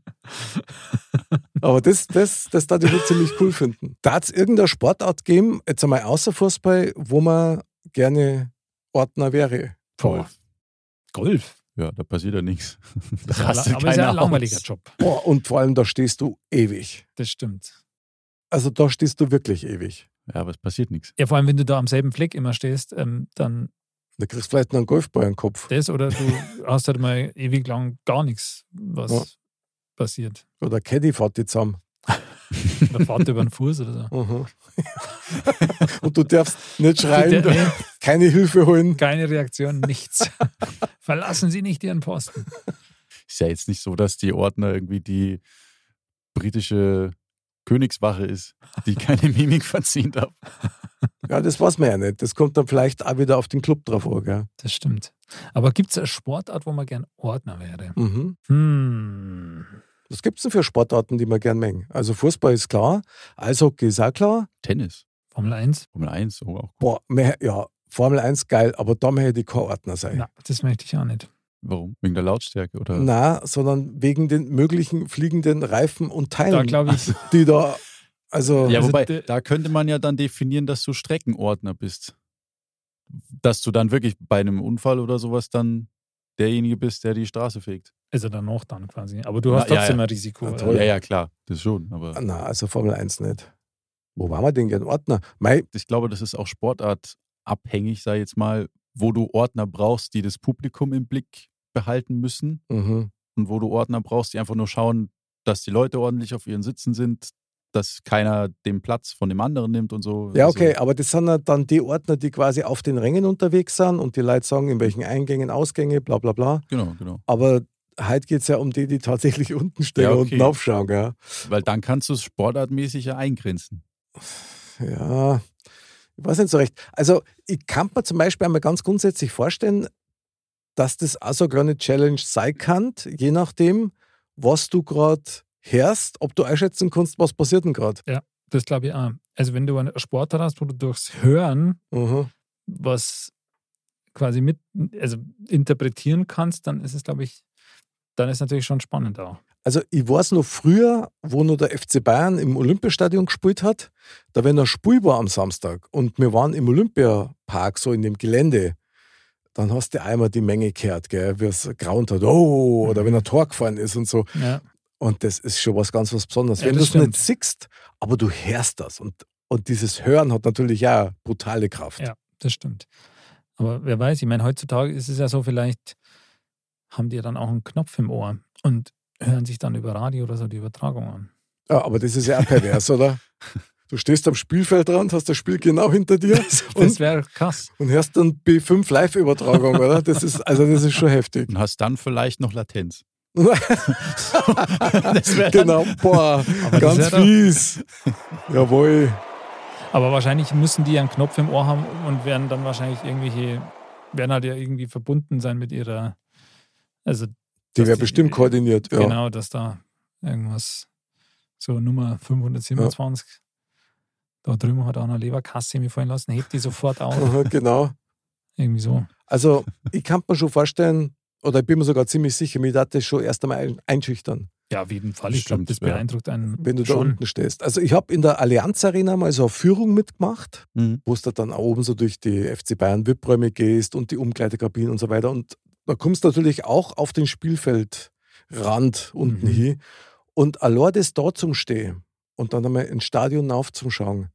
Aber das, das, das darf ich ziemlich cool finden. Darf es irgendeine Sportart geben, jetzt einmal außer Fußball, wo man gerne Ordner wäre?
Boah. Golf.
ja, da passiert ja nichts.
Das
Da
ist ja,
rastet
aber ist ja ein langweiliger. Job.
Boah, und vor allem, da stehst du ewig.
Das stimmt.
Also da stehst du wirklich ewig.
Ja, aber es passiert nichts.
Ja, vor allem, wenn du da am selben Fleck immer stehst, ähm, dann
Da kriegst du vielleicht noch einen Golfball im Kopf.
das oder du hast halt mal ewig lang gar nichts, was
Ja.
passiert.
Oder Caddy fährt die zusammen.
Oder fahrt über den Fuß oder so.
Mhm. und du darfst nicht schreien,
Der-
keine Hilfe holen.
keine Reaktion, nichts. Verlassen Sie nicht Ihren Posten.
Ist ja jetzt nicht so, dass die Ordner irgendwie die britische Königswache ist, die keine Mimik verziehen darf.
Ja, das weiß man ja nicht. Das kommt dann vielleicht auch wieder auf den Club drauf an. Gell?
Das stimmt. Aber gibt es eine Sportart, wo man gern Ordner wäre?
Mhm.
Hm.
Was gibt es denn für Sportarten, die man gern mengen? Also Fußball ist klar, Eishockey ist auch klar.
Tennis,
Formel 1?
Formel 1, oh, auch.
Boah, mehr, ja, Formel 1 geil, aber da möchte ich kein Ordner sein.
Na, das möchte ich auch nicht.
Warum? Wegen der Lautstärke oder?
Na, sondern wegen den möglichen fliegenden Reifen und Teilen,
Da glaube ich,
die da, also
Ja,
Also
wobei, da könnte man ja dann definieren, dass du Streckenordner bist. Dass du dann wirklich bei einem Unfall oder sowas dann derjenige bist, der die Straße fegt.
also danach dann quasi. Aber du
Na,
hast
ja,
trotzdem
ja.
ein Risiko.
Na.
Ja, ja, klar, das schon. Aber
na, also Formel 1 nicht. Wo waren wir denn gern Ordner? Mei,
ich glaube, das ist auch sportartabhängig, sei jetzt mal, wo du Ordner brauchst, die das Publikum im Blick behalten müssen
mhm.
und wo du Ordner brauchst, die einfach nur schauen, dass die Leute ordentlich auf ihren Sitzen sind, dass keiner den Platz von dem anderen nimmt und so.
Ja,
Also,
okay, aber das sind ja dann die Ordner, die quasi auf den Rängen unterwegs sind und die Leute sagen, in welchen Eingängen, Ausgänge, bla bla bla.
Genau, genau.
Aber heute geht es ja um die, die tatsächlich unten stehen
Ja,
und
okay.
unten aufschauen. Gell?
Weil dann kannst du es sportartmäßig ja eingrenzen.
Ja, ich weiß nicht so recht. Also, ich kann mir zum Beispiel einmal ganz grundsätzlich vorstellen, dass das auch so eine kleine Challenge sein kann, je nachdem, was du gerade hörst, ob du einschätzen kannst, was passiert denn gerade.
Das glaube ich auch. Also wenn du einen Sportler hast, wo du durchs Hören
Mhm.
was quasi mit, also interpretieren kannst, dann ist es, glaube ich, dann ist natürlich schon spannend auch.
Also ich weiß noch früher, wo noch der FC Bayern im Olympiastadion gespielt hat, da wenn ein Spiel war am Samstag und wir waren im Olympiapark, so in dem Gelände, dann hast du einmal die Menge gehört, gell, wie es graunt hat, oh, oder wenn ein Tor gefallen ist und so.
Ja,
Und das ist schon was ganz was Besonderes.
Ja,
wenn du es nicht siehst, aber du hörst das. Und, und dieses Hören hat natürlich auch brutale Kraft.
Ja. das stimmt. Aber wer weiß, ich meine, heutzutage ist es ja so, vielleicht haben die dann auch einen Knopf im Ohr und hören sich dann über Radio oder so die Übertragung an.
Ja, aber das ist ja auch pervers, oder? Du stehst am Spielfeldrand, hast das Spiel genau hinter dir
Das
und,
wäre krass.
und hörst dann B5 Live-Übertragung, oder? Das ist, also das ist schon heftig.
Und hast dann vielleicht noch Latenz. Das
genau, boah,
Aber das
ganz
wär doch-
fies. Jawohl.
Aber wahrscheinlich müssen die einen Knopf im Ohr haben und werden dann wahrscheinlich irgendwelche, werden halt ja irgendwie verbunden sein mit ihrer, also
Die wäre bestimmt koordiniert. Ja.
Genau, dass da irgendwas, so Nummer 527, da drüben hat auch eine Leberkasse mir fallen lassen, hebt die sofort auf.
Genau.
Irgendwie so.
Also, ich kann mir schon vorstellen, oder ich bin mir sogar ziemlich sicher, mir hat das schon erst einmal ein- einschüchtern,
Ja, auf jeden Fall. Ich glaube, das
ja.
beeindruckt einen
wenn du da
schon.
unten stehst. Also, ich habe in der Allianz Arena mal so eine Führung mitgemacht,
Mhm.
wo du dann auch oben so durch die FC Bayern VIP-Räume gehst und die Umkleidekabinen und so weiter. Und da kommst du natürlich auch auf den Spielfeldrand unten
Mhm.
hin. Und allein das da zum Stehen und dann einmal ins Stadion aufzuschauen,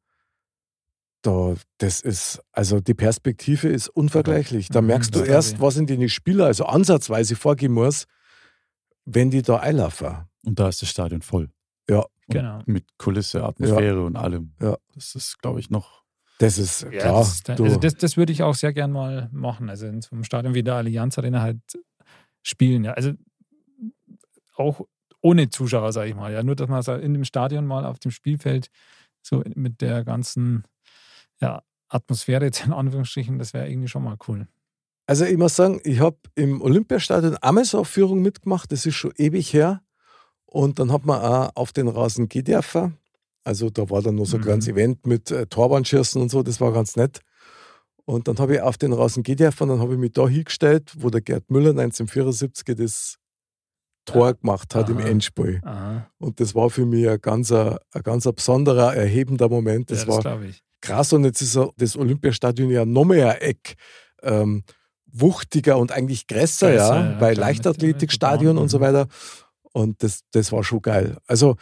da, das ist, also die Perspektive ist unvergleichlich. Da
Mhm,
merkst du erst, was in die Spieler, also ansatzweise vorgehen muss, wenn die da einlaufen.
Und da ist das Stadion voll.
Ja,
Und
Genau.
Mit Kulisse, Atmosphäre und allem.
Ja.
Das ist, glaube ich, noch.
das ist
Ja,
klar.
das, ist also das, das würde ich auch sehr gern mal machen. Also in so einem Stadion wie der Allianz Arena halt spielen. Ja. Also auch ohne Zuschauer, sage ich mal. Ja. Nur, dass man so in dem Stadion mal auf dem Spielfeld so mit der ganzen ja, Atmosphäre jetzt in Anführungsstrichen, das wäre irgendwie schon mal cool.
Also ich muss sagen, ich habe im Olympiastadion einmal so eine Führung mitgemacht, das ist schon ewig her. Und dann hat man auch auf den Rasen gehen dürfen. Also da war dann noch so ein
Mhm.
kleines Event mit äh, Torwandschießen und so, das war ganz nett. Und dann habe ich auf den Rasen gehen dürfen und dann habe ich mich da hingestellt, wo der Gerd Müller 1974 das Tor gemacht hat im
Aha.
Endspiel.
Aha.
Und das war für mich ein ganz, ein ganz besonderer, erhebender Moment. Das
ja,
war
das ich.
krass und jetzt ist das Olympiastadion ja noch mehr ein Eck ähm, wuchtiger und eigentlich größer, ja,
ja, klar, mit-
Leichtathletikstadion und so
Bahn,
weiter. Und das, das war schon geil. Also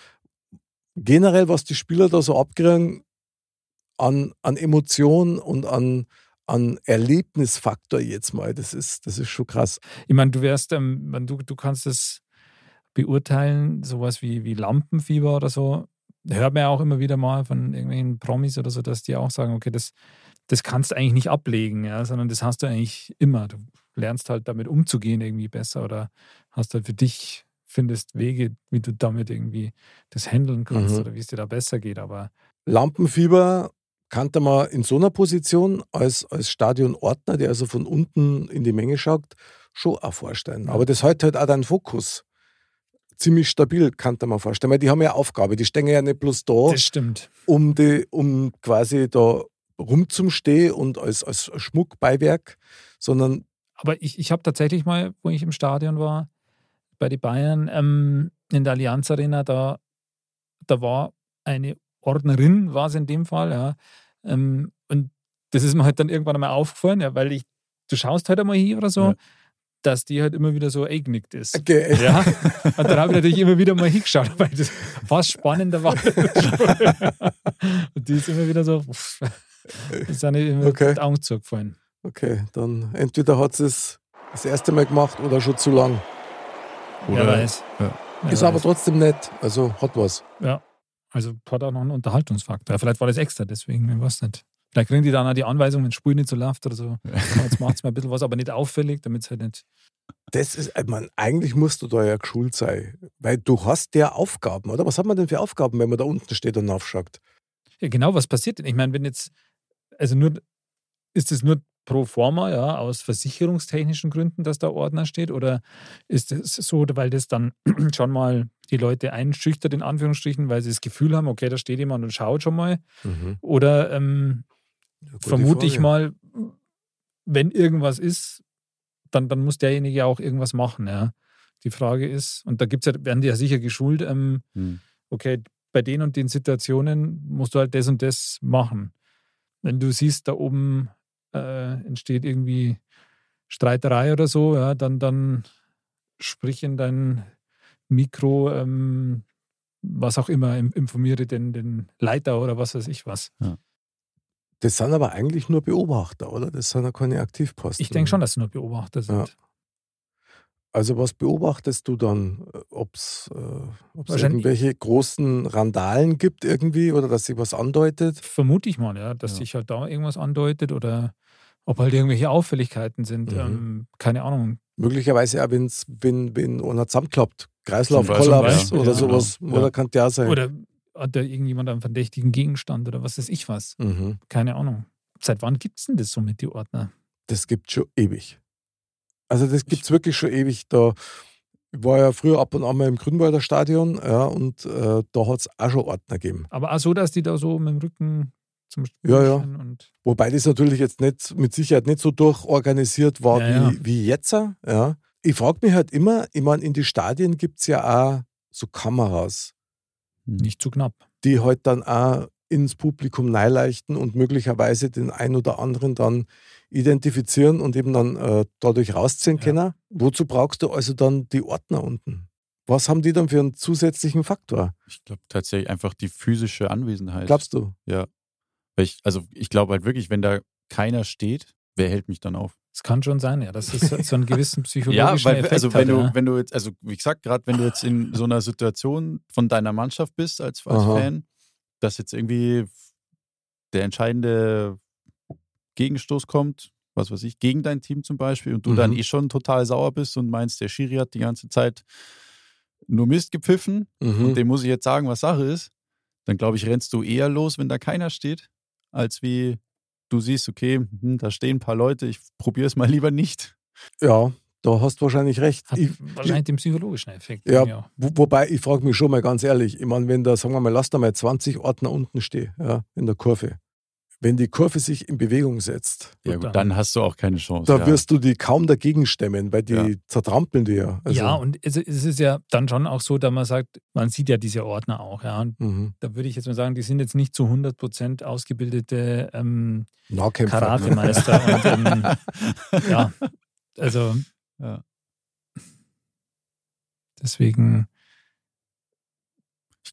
generell, was die Spieler da so abkriegen an, an Emotionen und an, an Erlebnisfaktor jetzt mal, das ist, das ist schon krass.
Ich meine, du wärst, ähm, du, du kannst es beurteilen, sowas wie, wie Lampenfieber oder so. Hört man ja auch immer wieder mal von irgendwelchen Promis oder so, dass die auch sagen, okay, das, das kannst du eigentlich nicht ablegen, ja, sondern das hast du eigentlich immer. Du lernst halt damit umzugehen irgendwie besser oder hast halt für dich, findest Wege, wie du damit irgendwie das handeln kannst
Mhm.
oder wie es dir da besser geht. Aber
Lampenfieber kannte man in so einer Position als, als Stadionordner, der also von unten in die Menge schaut, schon auch vorstellen. Aber das hält halt auch deinen Fokus. Ziemlich stabil, kann man vorstellen. Weil die haben ja Aufgabe. Die stehen ja nicht bloß da,
das stimmt.
um, die, um quasi da rumzustehen und als, als Schmuckbeiwerk, sondern
Aber ich, ich habe tatsächlich mal, wo ich im Stadion war, bei den Bayern, ähm, in der Allianz Arena, da, da war eine Ordnerin, war es in dem Fall, ja. Ähm, und das ist mir halt dann irgendwann einmal aufgefallen, ja, weil ich, du schaust halt einmal hier oder so,
Ja.
Dass die halt immer wieder so eingenickt ist.
okay.
Ja, und dann habe ich natürlich immer wieder mal hingeschaut, weil das fast spannender war. und die ist immer wieder so, ist eine immer
Okay.
die Augen zugefallen.
okay, dann entweder hat sie es das erste Mal gemacht oder schon zu lang.
Wer weiß.
ja.
Ist aber trotzdem nett, also hat was.
Ja, also hat auch noch einen Unterhaltungsfaktor. Vielleicht war das extra, deswegen, ich weiß nicht. Vielleicht kriegen die dann auch die Anweisung, wenn das Spiel nicht so läuft oder so. Jetzt macht es mal ein bisschen was, aber nicht auffällig, damit es halt nicht.
Das ist, ich meine, eigentlich musst du da ja geschult sein, weil du hast ja Aufgaben, oder? Was hat man denn für Aufgaben, wenn man da unten steht und aufschaut?
Ja, genau, was passiert denn? Ich meine, wenn jetzt, also nur, ist es nur pro forma, ja, aus versicherungstechnischen Gründen, dass da Ordner steht? Oder ist es so, weil das dann schon mal die Leute einschüchtert, in Anführungsstrichen, weil sie das Gefühl haben, okay, da steht jemand und schaut schon mal? Oder ähm,
Gute
vermute ich
Frage.
mal, wenn irgendwas ist, dann, dann muss derjenige auch irgendwas machen. Ja. Die Frage ist, und da gibt's ja, werden die ja sicher geschult, ähm,
Hm.
okay, bei den und den Situationen musst du halt das und das machen. Wenn du siehst, da oben äh, entsteht irgendwie Streiterei oder so, ja, dann, dann sprich in dein Mikro, ähm, was auch immer, im- informiere den, den Leiter oder was weiß ich was.
Das sind aber eigentlich nur Beobachter, oder? Das sind ja keine Aktivposten.
Ich denke schon, dass es nur Beobachter sind.
Ja. Also was beobachtest du dann? Ob es äh, irgendwelche großen Randalen gibt irgendwie oder dass sich was andeutet?
Vermute ich mal, ja, dass
Ja.
sich halt da irgendwas andeutet oder ob halt irgendwelche Auffälligkeiten sind.
Mhm.
Ähm, keine Ahnung.
Möglicherweise auch, wenn's, wenn, wenn einer zusammenklappt, Kreislauf,
Zum Beispiel,
Kollaps
ja.
oder
Ja,
sowas,
genau.
oder
Ja.
kann der sein?
Oder hat da irgendjemand einen verdächtigen Gegenstand oder was weiß ich was.
Mhm.
Keine Ahnung. Seit wann gibt es denn das so mit die Ordner?
Das gibt schon ewig. Also das gibt es wirklich schon ewig. Da war ja früher ab und an mal im Grünwalder Stadion ja, und äh, da hat es auch schon Ordner gegeben.
Aber auch so, dass die da so mit dem Rücken zum Spiel
Ja, ja. Wobei das natürlich jetzt nicht mit Sicherheit nicht so durchorganisiert war
Ja, ja.
wie, wie jetzt. Ja. Ich frage mich halt immer, ich meine, in die Stadien gibt es ja auch so Kameras,
nicht zu knapp.
die halt dann auch ins Publikum neileichten und möglicherweise den einen oder anderen dann identifizieren und eben dann äh, dadurch rausziehen
Ja.
können. Wozu brauchst du also dann die Ordner unten? Was haben die dann für einen zusätzlichen Faktor?
Ich glaube tatsächlich einfach die physische Anwesenheit.
Glaubst du?
Ja. Ich, also ich glaube halt wirklich, wenn da keiner steht, wer hält mich dann auf?
Es kann schon sein, ja, dass es so einen gewissen psychologischen
Ja, weil
Effekt
also
hat.
wenn du,
ja.
wenn du jetzt, also wie gesagt, gerade wenn du jetzt in so einer Situation von deiner Mannschaft bist als, als
Aha.
Fan, dass jetzt irgendwie der entscheidende Gegenstoß kommt, was weiß ich, gegen dein Team zum Beispiel, und du
Mhm.
dann eh schon total sauer bist und meinst, der Schiri hat die ganze Zeit nur Mist gepfiffen
Mhm.
und dem muss ich jetzt sagen, was Sache ist, dann glaube ich, rennst du eher los, wenn da keiner steht, als wie du siehst, okay, hm, da stehen ein paar Leute, ich probiere es mal lieber nicht.
Ja, da hast du wahrscheinlich recht.
hat
Ich,
wahrscheinlich den psychologischen Effekt.
Ja,
ja.
wo, wobei, ich frage mich schon mal ganz ehrlich, ich meine, wenn da, sagen wir mal, lass da mal 20 Ordner unten stehen, ja, in der Kurve. Wenn die Kurve sich in Bewegung setzt,
Ja,
Gut, dann-
dann hast du auch keine Chance.
da
ja.
wirst du die kaum dagegen stemmen, weil die
Ja.
zertrampeln die ja. Also,
ja, und es, es ist ja dann schon auch so, dass man sagt, man sieht ja diese Ordner auch. Ja, und
mhm.
da würde ich jetzt mal sagen, die sind jetzt nicht zu 100% ausgebildete ähm. Karatemeister. und, ähm, ja, also
Ja.
deswegen.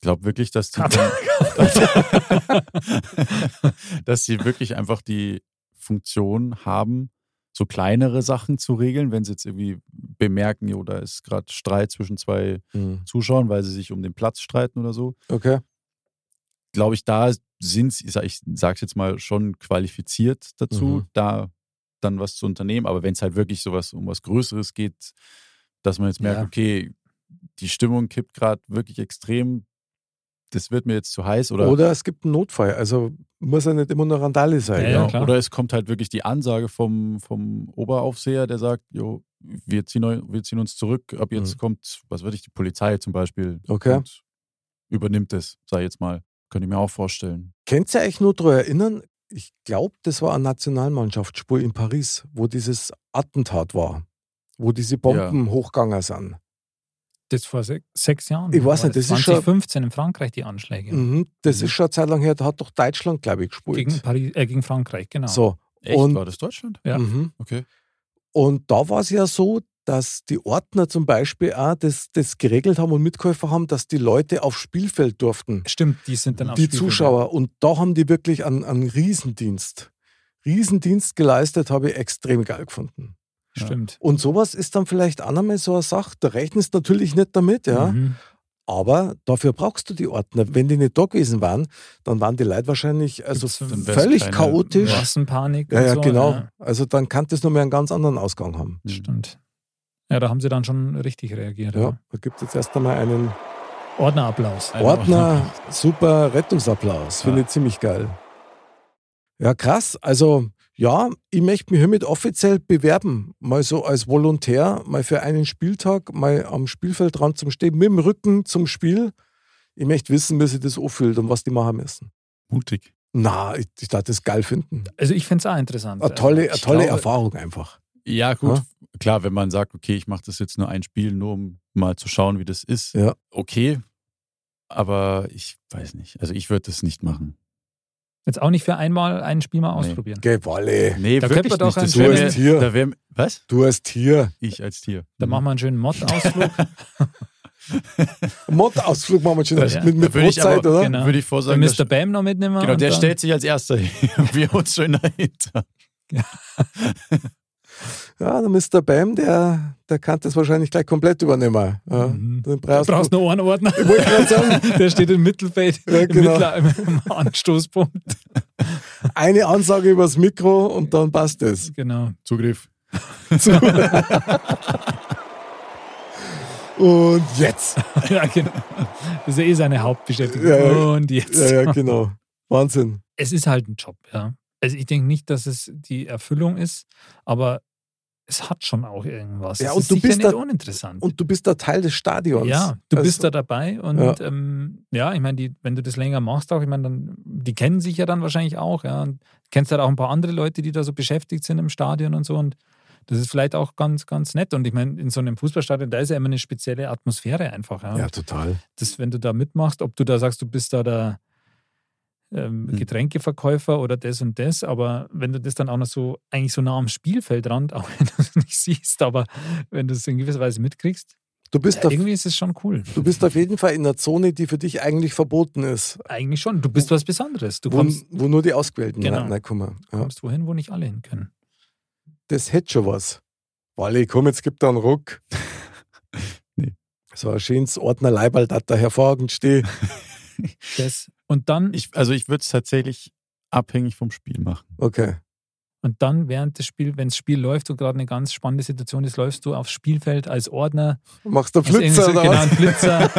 Ich glaube wirklich, dass die, dass sie wirklich einfach die Funktion haben, so kleinere Sachen zu regeln, wenn sie jetzt irgendwie bemerken, jo, da ist gerade Streit zwischen zwei
Mhm.
Zuschauern, weil sie sich um den Platz streiten oder so.
Okay.
Glaube ich, da sind sie, ich sag- ich sage jetzt mal, schon qualifiziert dazu,
Mhm.
da dann was zu unternehmen. Aber wenn es halt wirklich sowas um was Größeres geht, dass man jetzt merkt,
Ja.
okay, die Stimmung kippt gerade wirklich extrem, das wird mir jetzt zu heiß oder
Oder es gibt einen Notfall. Also muss ja nicht immer eine Randale sein.
Ja,
Ja,
ja. klar.
Oder es kommt halt wirklich die Ansage vom, vom Oberaufseher, der sagt, jo, wir ziehen, wir ziehen uns zurück, ab jetzt
Mhm.
kommt, was weiß ich, die Polizei zum Beispiel
Okay.
und übernimmt es, sag ich jetzt mal. Könnte ich mir auch vorstellen.
Könnt ihr euch nur daran erinnern? Ich glaube, das war eine Nationalmannschaftsspur in Paris, wo dieses Attentat war, wo diese Bomben hochgegangen sind.
Das vor sech, sechs Jahren.
Ich weiß nicht, das ist schon-
2015 in Frankreich die Anschläge.
Mhm. Das
Mhm.
ist schon eine Zeit lang her, da hat doch Deutschland, glaube ich, gespielt.
Gegen, Paris, äh, gegen Frankreich, genau.
So.
Echt?
Und-
War das Deutschland?
Ja.
Mhm.
Okay.
Und da war es ja so, dass die Ordner zum Beispiel auch das, das geregelt haben und mitgeholfen haben, dass die Leute aufs Spielfeld durften.
Stimmt, die sind dann
die
Spielfeld.
Zuschauer. Und da haben die wirklich einen, einen Riesendienst. Riesendienst geleistet, habe ich extrem geil gefunden.
Stimmt.
Und sowas ist dann vielleicht auch nochmal so eine Sache. Da rechnest du natürlich nicht damit, ja.
Mhm.
Aber dafür brauchst du die Ordner. Wenn die nicht da gewesen wären, dann waren die Leute wahrscheinlich also völlig chaotisch.
Massenpanik.
Ja, ja,
so,
genau.
Ja,
Also dann kann das nochmal einen ganz anderen Ausgang haben.
Stimmt. Ja, da haben sie dann schon richtig reagiert.
Ja,
Ja.
da gibt es jetzt erst einmal einen
Ordnerapplaus.
Ein
Ordner, super Rettungsapplaus. Finde ich ziemlich geil. Ja, krass. Also, ja, ich möchte mich hiermit offiziell bewerben. Mal so als Volontär, mal für einen Spieltag, mal am Spielfeldrand zum Stehen, mit dem Rücken zum Spiel. Ich möchte wissen, wie sich das anfühlt und was die machen müssen.
Mutig.
Na, ich, ich darf das geil finden.
Also ich finde es auch interessant.
Eine tolle, eine
Ich
tolle
glaube,
Erfahrung einfach.
Ja, gut.
Ja.
Klar, wenn man sagt, okay, ich mache das jetzt nur ein Spiel, nur um mal zu schauen, wie das ist.
Ja.
Okay. Aber ich weiß nicht. Also ich würde das nicht machen.
Jetzt auch nicht für einmal ein Spiel mal
Nee.
ausprobieren.
Geh, Walle.
Nee,
Da
wirklich
könnte man doch
nicht.
schönes
mir-
Tier.
Da wär, was?
Du hast hier
Ich als Tier.
Dann machen wir einen schönen Mod-Ausflug.
Mod-Ausflug machen wir schon
Ja.
mit, mit
Da würde ich
Brotzeit, oder?
Genau.
Würde ich vorsagen,
Mr. Bam noch mitnehmen.
genau, der stellt sich als erster hin wir uns schön dahinter.
Ja, der Mr. Bam, der, der kann das wahrscheinlich gleich komplett übernehmen. Ja,
Mhm.
den
Du
brauchst
brauchst nur einen Ordner.
Ich wollte gerade sagen,
Der steht im Mittelfeld,
Ja,
im,
genau.
Mittler, im Anstoßpunkt.
eine Ansage übers Mikro und dann passt es.
Genau.
Zugriff.
Und jetzt.
Ja, genau. Das ist ja eh seine Hauptbeschäftigung.
Ja, ja.
Und jetzt.
Ja, ja, genau. Wahnsinn.
Es ist halt ein Job, ja. Also ich denke nicht, dass es die Erfüllung ist, aber es hat schon auch irgendwas.
Ja,
es
und
ist
du bist
nicht
da-
uninteressant.
Und du bist da Teil des Stadions.
ja, du
Also,
bist da dabei und
Ja.
ähm, ja ich meine, wenn du das länger machst, auch, ich meine, dann, die kennen sich ja dann wahrscheinlich auch, ja. Und kennst halt auch ein paar andere Leute, die da so beschäftigt sind im Stadion und so. Und das ist vielleicht auch ganz, ganz nett. Und ich meine, in so einem Fußballstadion, da ist ja immer eine spezielle Atmosphäre einfach. Ja.
Ja, total.
das, wenn du da mitmachst, ob du da sagst, du bist da der ähm,
Hm.
Getränkeverkäufer oder das und das, aber wenn du das dann auch noch so, eigentlich so nah am Spielfeldrand, auch wenn du es nicht siehst, aber wenn du es in gewisser Weise mitkriegst,
Du bist, auf,
Irgendwie ist es schon cool.
du bist auf jeden Fall in einer Zone, die für dich eigentlich verboten ist.
Eigentlich schon. Du bist was Besonderes. Du
Wo,
kommst,
wo nur die Ausgewählten
Genau.
rein- reinkommen. Ja.
kommst wohin, wo nicht alle hin können.
Das hätte schon was. Wally, komm, jetzt gib da einen Ruck.
Nee.
So ein schönes Ordner Leiberl, das da hervorragend steht.
Das, und dann,
Ich, also ich würde es tatsächlich abhängig vom Spiel machen.
Okay.
und dann während des Spiels, wenn das Spiel läuft und gerade eine ganz spannende Situation ist, läufst du aufs Spielfeld als Ordner.
Machst du Flitzer
so
oder was?
Blitzer.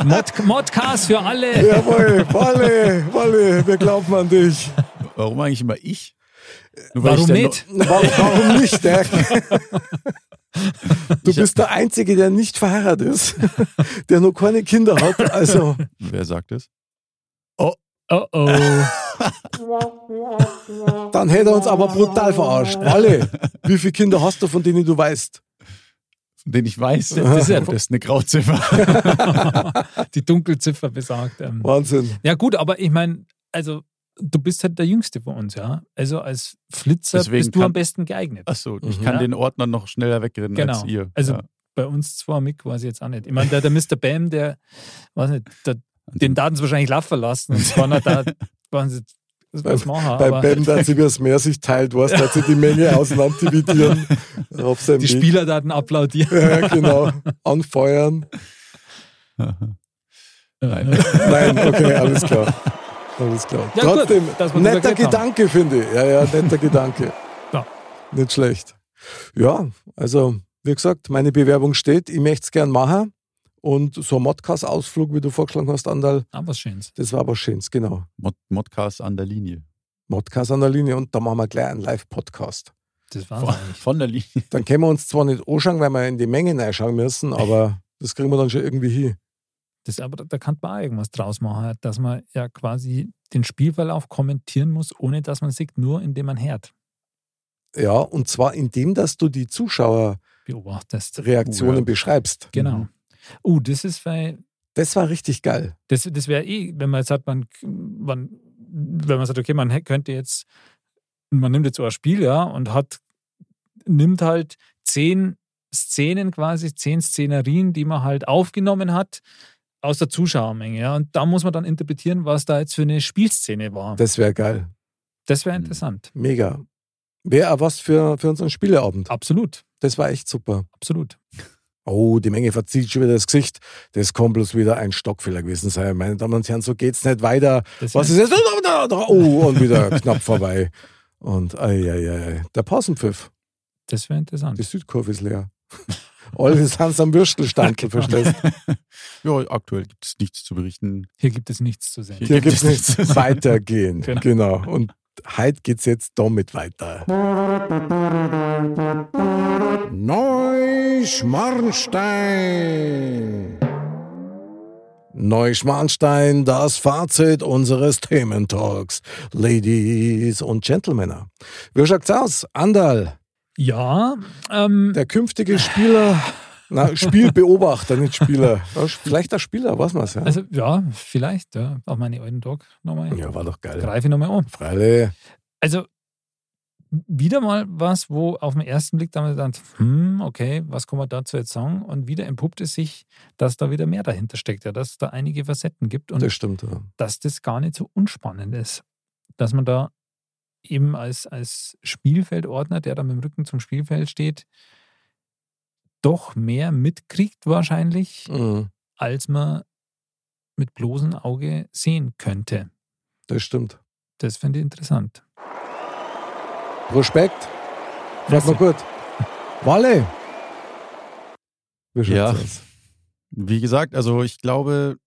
Mod, Modcast für alle.
Jawohl, Wally, Wally, wir glauben an dich.
Warum eigentlich immer ich? Nur
Warum
ich der
nicht?
Warum, warum nicht, Dirk? Du
Ich-
bist der Einzige, der nicht verheiratet ist, der noch keine Kinder hat. Also,
Wer sagt das?
Oh oh.
dann hätte er uns aber brutal verarscht. Wally, wie viele Kinder hast du, von denen du weißt?
Von denen ich weiß.
Das ist ja-
das ist eine Grauziffer.
Die Dunkelziffer besagt. Ähm,
Wahnsinn.
ja, gut, aber ich meine, also du bist halt der Jüngste von uns, ja. Also als Flitzer
Deswegen
bist du
kann-
am besten geeignet.
Achso, ich
Mhm.
kann
Ja.
den Ordner noch schneller wegrennen
Genau.
als ihr.
Also
ja.
bei uns zwar mit quasi jetzt auch nicht. Ich meine, der, der Mr. Bam, der, weiß nicht, der, den Daten wahrscheinlich laufen lassen und zwar da, wollen sie das was machen,
Bei Ben, dass sie wie das Meer sich teilt, weißt, dass sie die Menge auseinander dividieren auf seinem
die
Weg.
Spielerdaten applaudieren.
Ja, genau. Anfeuern.
Nein.
Nein, okay, alles klar. Alles klar.
Ja, gut,
Trotzdem,
wir
netter
haben.
Gedanke, finde ich. Ja, ja, netter Gedanke.
Ja.
Nicht schlecht. Ja, also, wie gesagt, meine Bewerbung steht. Ich möchte es gern machen. Und so ein Modcast-Ausflug, wie du vorgeschlagen hast, Andal,
Aber was Schönes.
das war aber schönes, genau.
Mod Modcast an der Linie.
Modcast an der Linie und da machen wir gleich einen Live-Podcast.
Das war's
Von,
eigentlich.
von der Linie.
Dann können wir uns zwar nicht anschauen, weil wir in die Menge reinschauen müssen, aber das kriegen wir dann schon irgendwie hin.
Das, aber da, kann man auch irgendwas draus machen, dass man ja quasi den Spielverlauf kommentieren muss, ohne dass man sieht, nur indem man hört,
Ja, und zwar indem, dass du die Zuschauerreaktionen
beobachtest.
Oh, ja.
beschreibst.
Genau. Oh, das ist, weil
Das war richtig geil.
Das, das wäre eh, wenn man jetzt sagt, man, man, wenn man sagt, okay, man könnte jetzt, man nimmt jetzt so ein Spiel, ja, und hat, nimmt halt zehn Szenen quasi, zehn Szenerien, die man halt aufgenommen hat aus der Zuschauermenge, ja, und da muss man dann interpretieren, was da jetzt für eine Spielszene war.
Das wäre geil.
Das wäre
Mhm.
interessant.
Mega. Wäre auch was für, für unseren Spieleabend.
Absolut,
Das war echt super.
absolut.
Oh, die Menge verzieht schon wieder das Gesicht. Das kann bloß wieder ein Stockfehler gewesen sein. Meine Damen und Herren, so geht's nicht weiter.
Das
Was ist jetzt? Oh, und wieder knapp vorbei. Und ei, ei, ei. der Pausenpfiff.
Das wäre interessant.
Die Südkurve ist leer. Alle sind am Würstelstandel,
Genau.
verstehst
Ja, aktuell gibt es nichts zu berichten.
Hier gibt es nichts zu sehen.
Hier
gibt
gibt
es nichts zu
weitergehen.
Genau.
Genau. Und heute geht's jetzt damit weiter. Neuschmarnstein. Neuschmarnstein, das Fazit unseres Thementalks. Ladies und Gentlemen. Wie schaut's aus? Andal,
Ja, ähm,
der künftige Spieler, na, Spielbeobachter, nicht Spieler. Ja, Vielleicht der Spieler, was man's ja.
also ja, vielleicht, ja, auf meine alten Tag nochmal.
Ja, war doch geil.
Greife ich nochmal um.
Freilich.
Also wieder mal was, wo auf den ersten Blick dann dann, hm, okay, was kann man dazu jetzt sagen? Und wieder entpuppt es sich, dass da wieder mehr dahinter steckt, ja, dass es da einige Facetten gibt und
Das stimmt. Ja.
dass das gar nicht so unspannend ist. Dass man da eben als, als Spielfeldordner, der da mit dem Rücken zum Spielfeld steht, doch mehr mitkriegt wahrscheinlich,
Mhm,
als man mit bloßem Auge sehen könnte.
das stimmt.
Das finde ich interessant.
Respekt.
Merci.
mal gut. Walle. Wie
Ja. Wie gesagt, also ich glaube,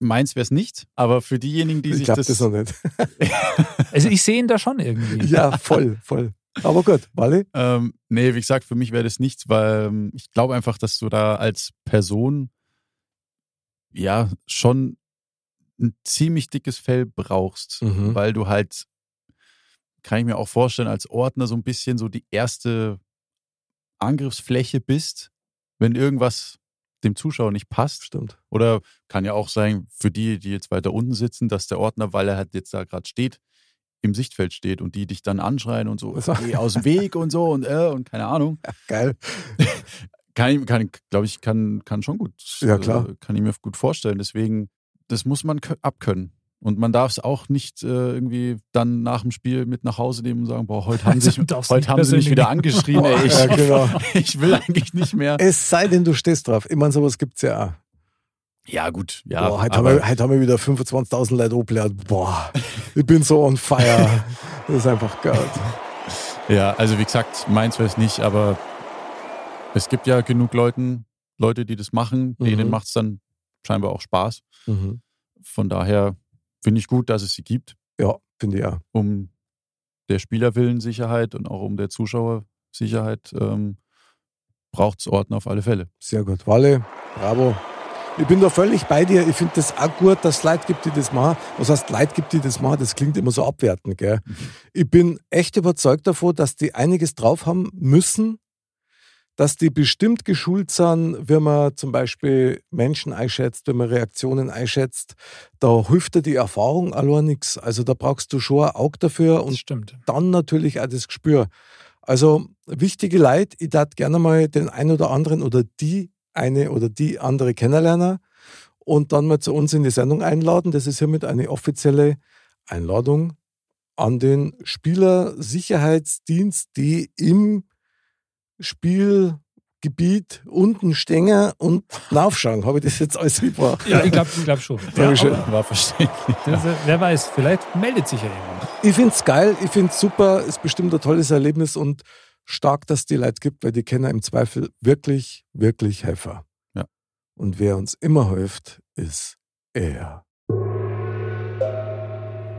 meins wäre es nicht, aber für diejenigen, die
Ich
sich
glaube
das.
das noch nicht.
Also ich sehe ihn da schon irgendwie.
ja, voll, voll. Aber gut, Walle.
Ähm, nee, wie gesagt, für mich wäre das nichts, weil ähm, ich glaube einfach, dass du da als Person ja schon ein ziemlich dickes Fell brauchst,
Mhm.
weil du halt, kann ich mir auch vorstellen, als Ordner so ein bisschen so die erste Angriffsfläche bist, wenn irgendwas dem Zuschauer nicht passt.
Stimmt.
Oder kann ja auch sein, für die, die jetzt weiter unten sitzen, dass der Ordner, weil er halt jetzt da gerade steht, im Sichtfeld steht und die dich dann anschreien und so,
Also-
geh aus dem Weg und so und äh, und keine Ahnung.
Geil.
Kann ich, kann, glaube ich, kann, kann schon gut.
Ja, klar.
Äh, kann ich mir gut vorstellen. Deswegen, das muss man kö- abkönnen. Und man darf es auch nicht äh, irgendwie dann nach dem Spiel mit nach Hause nehmen und sagen, boah, heute haben,
Also,
sich,
darf's
heute haben sie mich wieder angeschrien. Ey, ich,
Ja, genau.
ich will eigentlich nicht mehr.
Es sei denn, du stehst drauf. Ich meine, sowas gibt es ja auch.
Ja, gut. Ja,
Boah, heute, haben wir, heute haben wir wieder 25.000 Leute hochgeladen. Boah, ich bin so on fire. Das ist einfach geil.
Ja, also wie gesagt, meins wäre es nicht, aber es gibt ja genug Leuten, Leute, die das machen, denen
Mhm.
macht es dann scheinbar auch Spaß.
Mhm.
Von daher finde ich gut, dass es sie gibt,
Ja, finde ich auch.
um der Spielerwillen Sicherheit und auch um der Zuschauer Sicherheit ähm, braucht es Orten auf alle Fälle.
Sehr gut. Walle, bravo. Ich bin da völlig bei dir. Ich finde das auch gut, dass es Leute gibt, die das machen. Was heißt Leute gibt, die das machen? Das klingt immer so abwertend, gell? Ich bin echt überzeugt davon, dass die einiges drauf haben müssen, dass die bestimmt geschult sind, wenn man zum Beispiel Menschen einschätzt, wenn man Reaktionen einschätzt. Da hilft dir die Erfahrung allein nichts. Also da brauchst du schon ein Auge dafür und
stimmt.
dann natürlich auch das Gespür. Also wichtige Leute, ich darf gerne mal den einen oder anderen oder die eine oder die andere kennenlernen und dann mal zu uns in die Sendung einladen. Das ist hiermit eine offizielle Einladung an den Spielersicherheitsdienst, die im Spielgebiet unten stehen und nachschauen. Habe ich das jetzt alles gebracht?
Ja, ich glaube ich glaub schon. Ja,
Dankeschön.
aber
War verständlich.
das, äh, wer weiß, vielleicht meldet sich ja jemand.
Ich finde es geil, ich finde es super, ist bestimmt ein tolles Erlebnis und stark, dass die Leute gibt, weil die kennen im Zweifel wirklich, wirklich Helfer.
Ja.
Und wer uns immer hilft, ist er.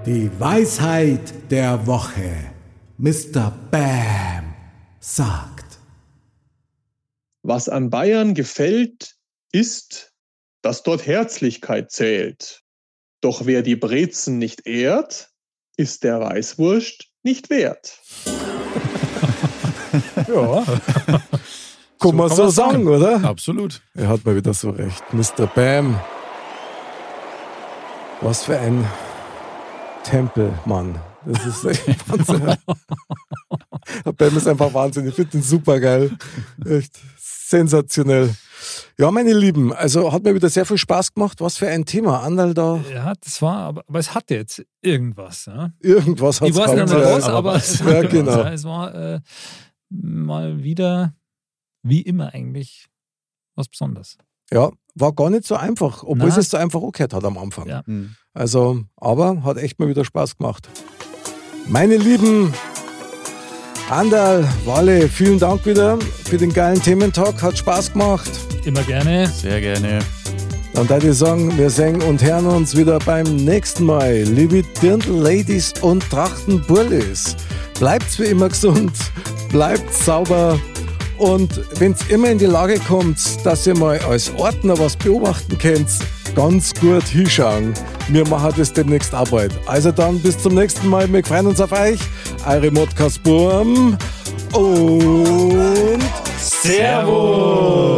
Die Weisheit der Woche. Mr. Bam sagt.
Was an Bayern gefällt, ist, dass dort Herzlichkeit zählt. Doch wer die Brezen nicht ehrt, ist der Weißwurst nicht wert.
Ja.
Kann man
kann
so
man
sagen,
sagen.
oder?
Absolut.
Er hat mal wieder so recht. Mr. Bam. Was für ein Tempelmann. Das ist echt Wahnsinn. Bam ist einfach Wahnsinn. Ich finde ihn super geil. Echt sensationell. Ja, meine Lieben, also hat mir wieder sehr viel Spaß gemacht. Was für ein Thema. Andal da,
ja, das war, aber, aber es hatte jetzt irgendwas. Ja?
irgendwas hat
Ich weiß nicht mehr was, aber es
Ja, genau.
ja. Es war äh, mal wieder, wie immer eigentlich, was Besonderes.
Ja, war gar nicht so einfach, obwohl
Nein.
es so einfach angehört hat am Anfang.
Ja.
Hm.
Also, aber hat echt mal wieder Spaß gemacht. Meine Lieben, Andal, Walle, vielen Dank wieder für den geilen Thementalk. Hat Spaß gemacht.
Immer gerne.
Sehr gerne.
Dann würde ich sagen, wir sehen und hören uns wieder beim nächsten Mal. Liebe Dirndl-Ladies und Trachtenburlis, bleibt wie immer gesund, bleibt sauber und wenn ihr immer in die Lage kommt, dass ihr mal als Ordner was beobachten könnt, ganz gut hinschauen. Wir machen das demnächst Arbeit. Also dann bis zum nächsten Mal. Wir freuen uns auf euch. Eure Modcast Burm und Servus.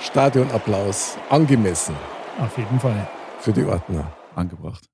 Stadionapplaus angemessen
Auf jeden Fall.
für die Ordner.
Angebracht.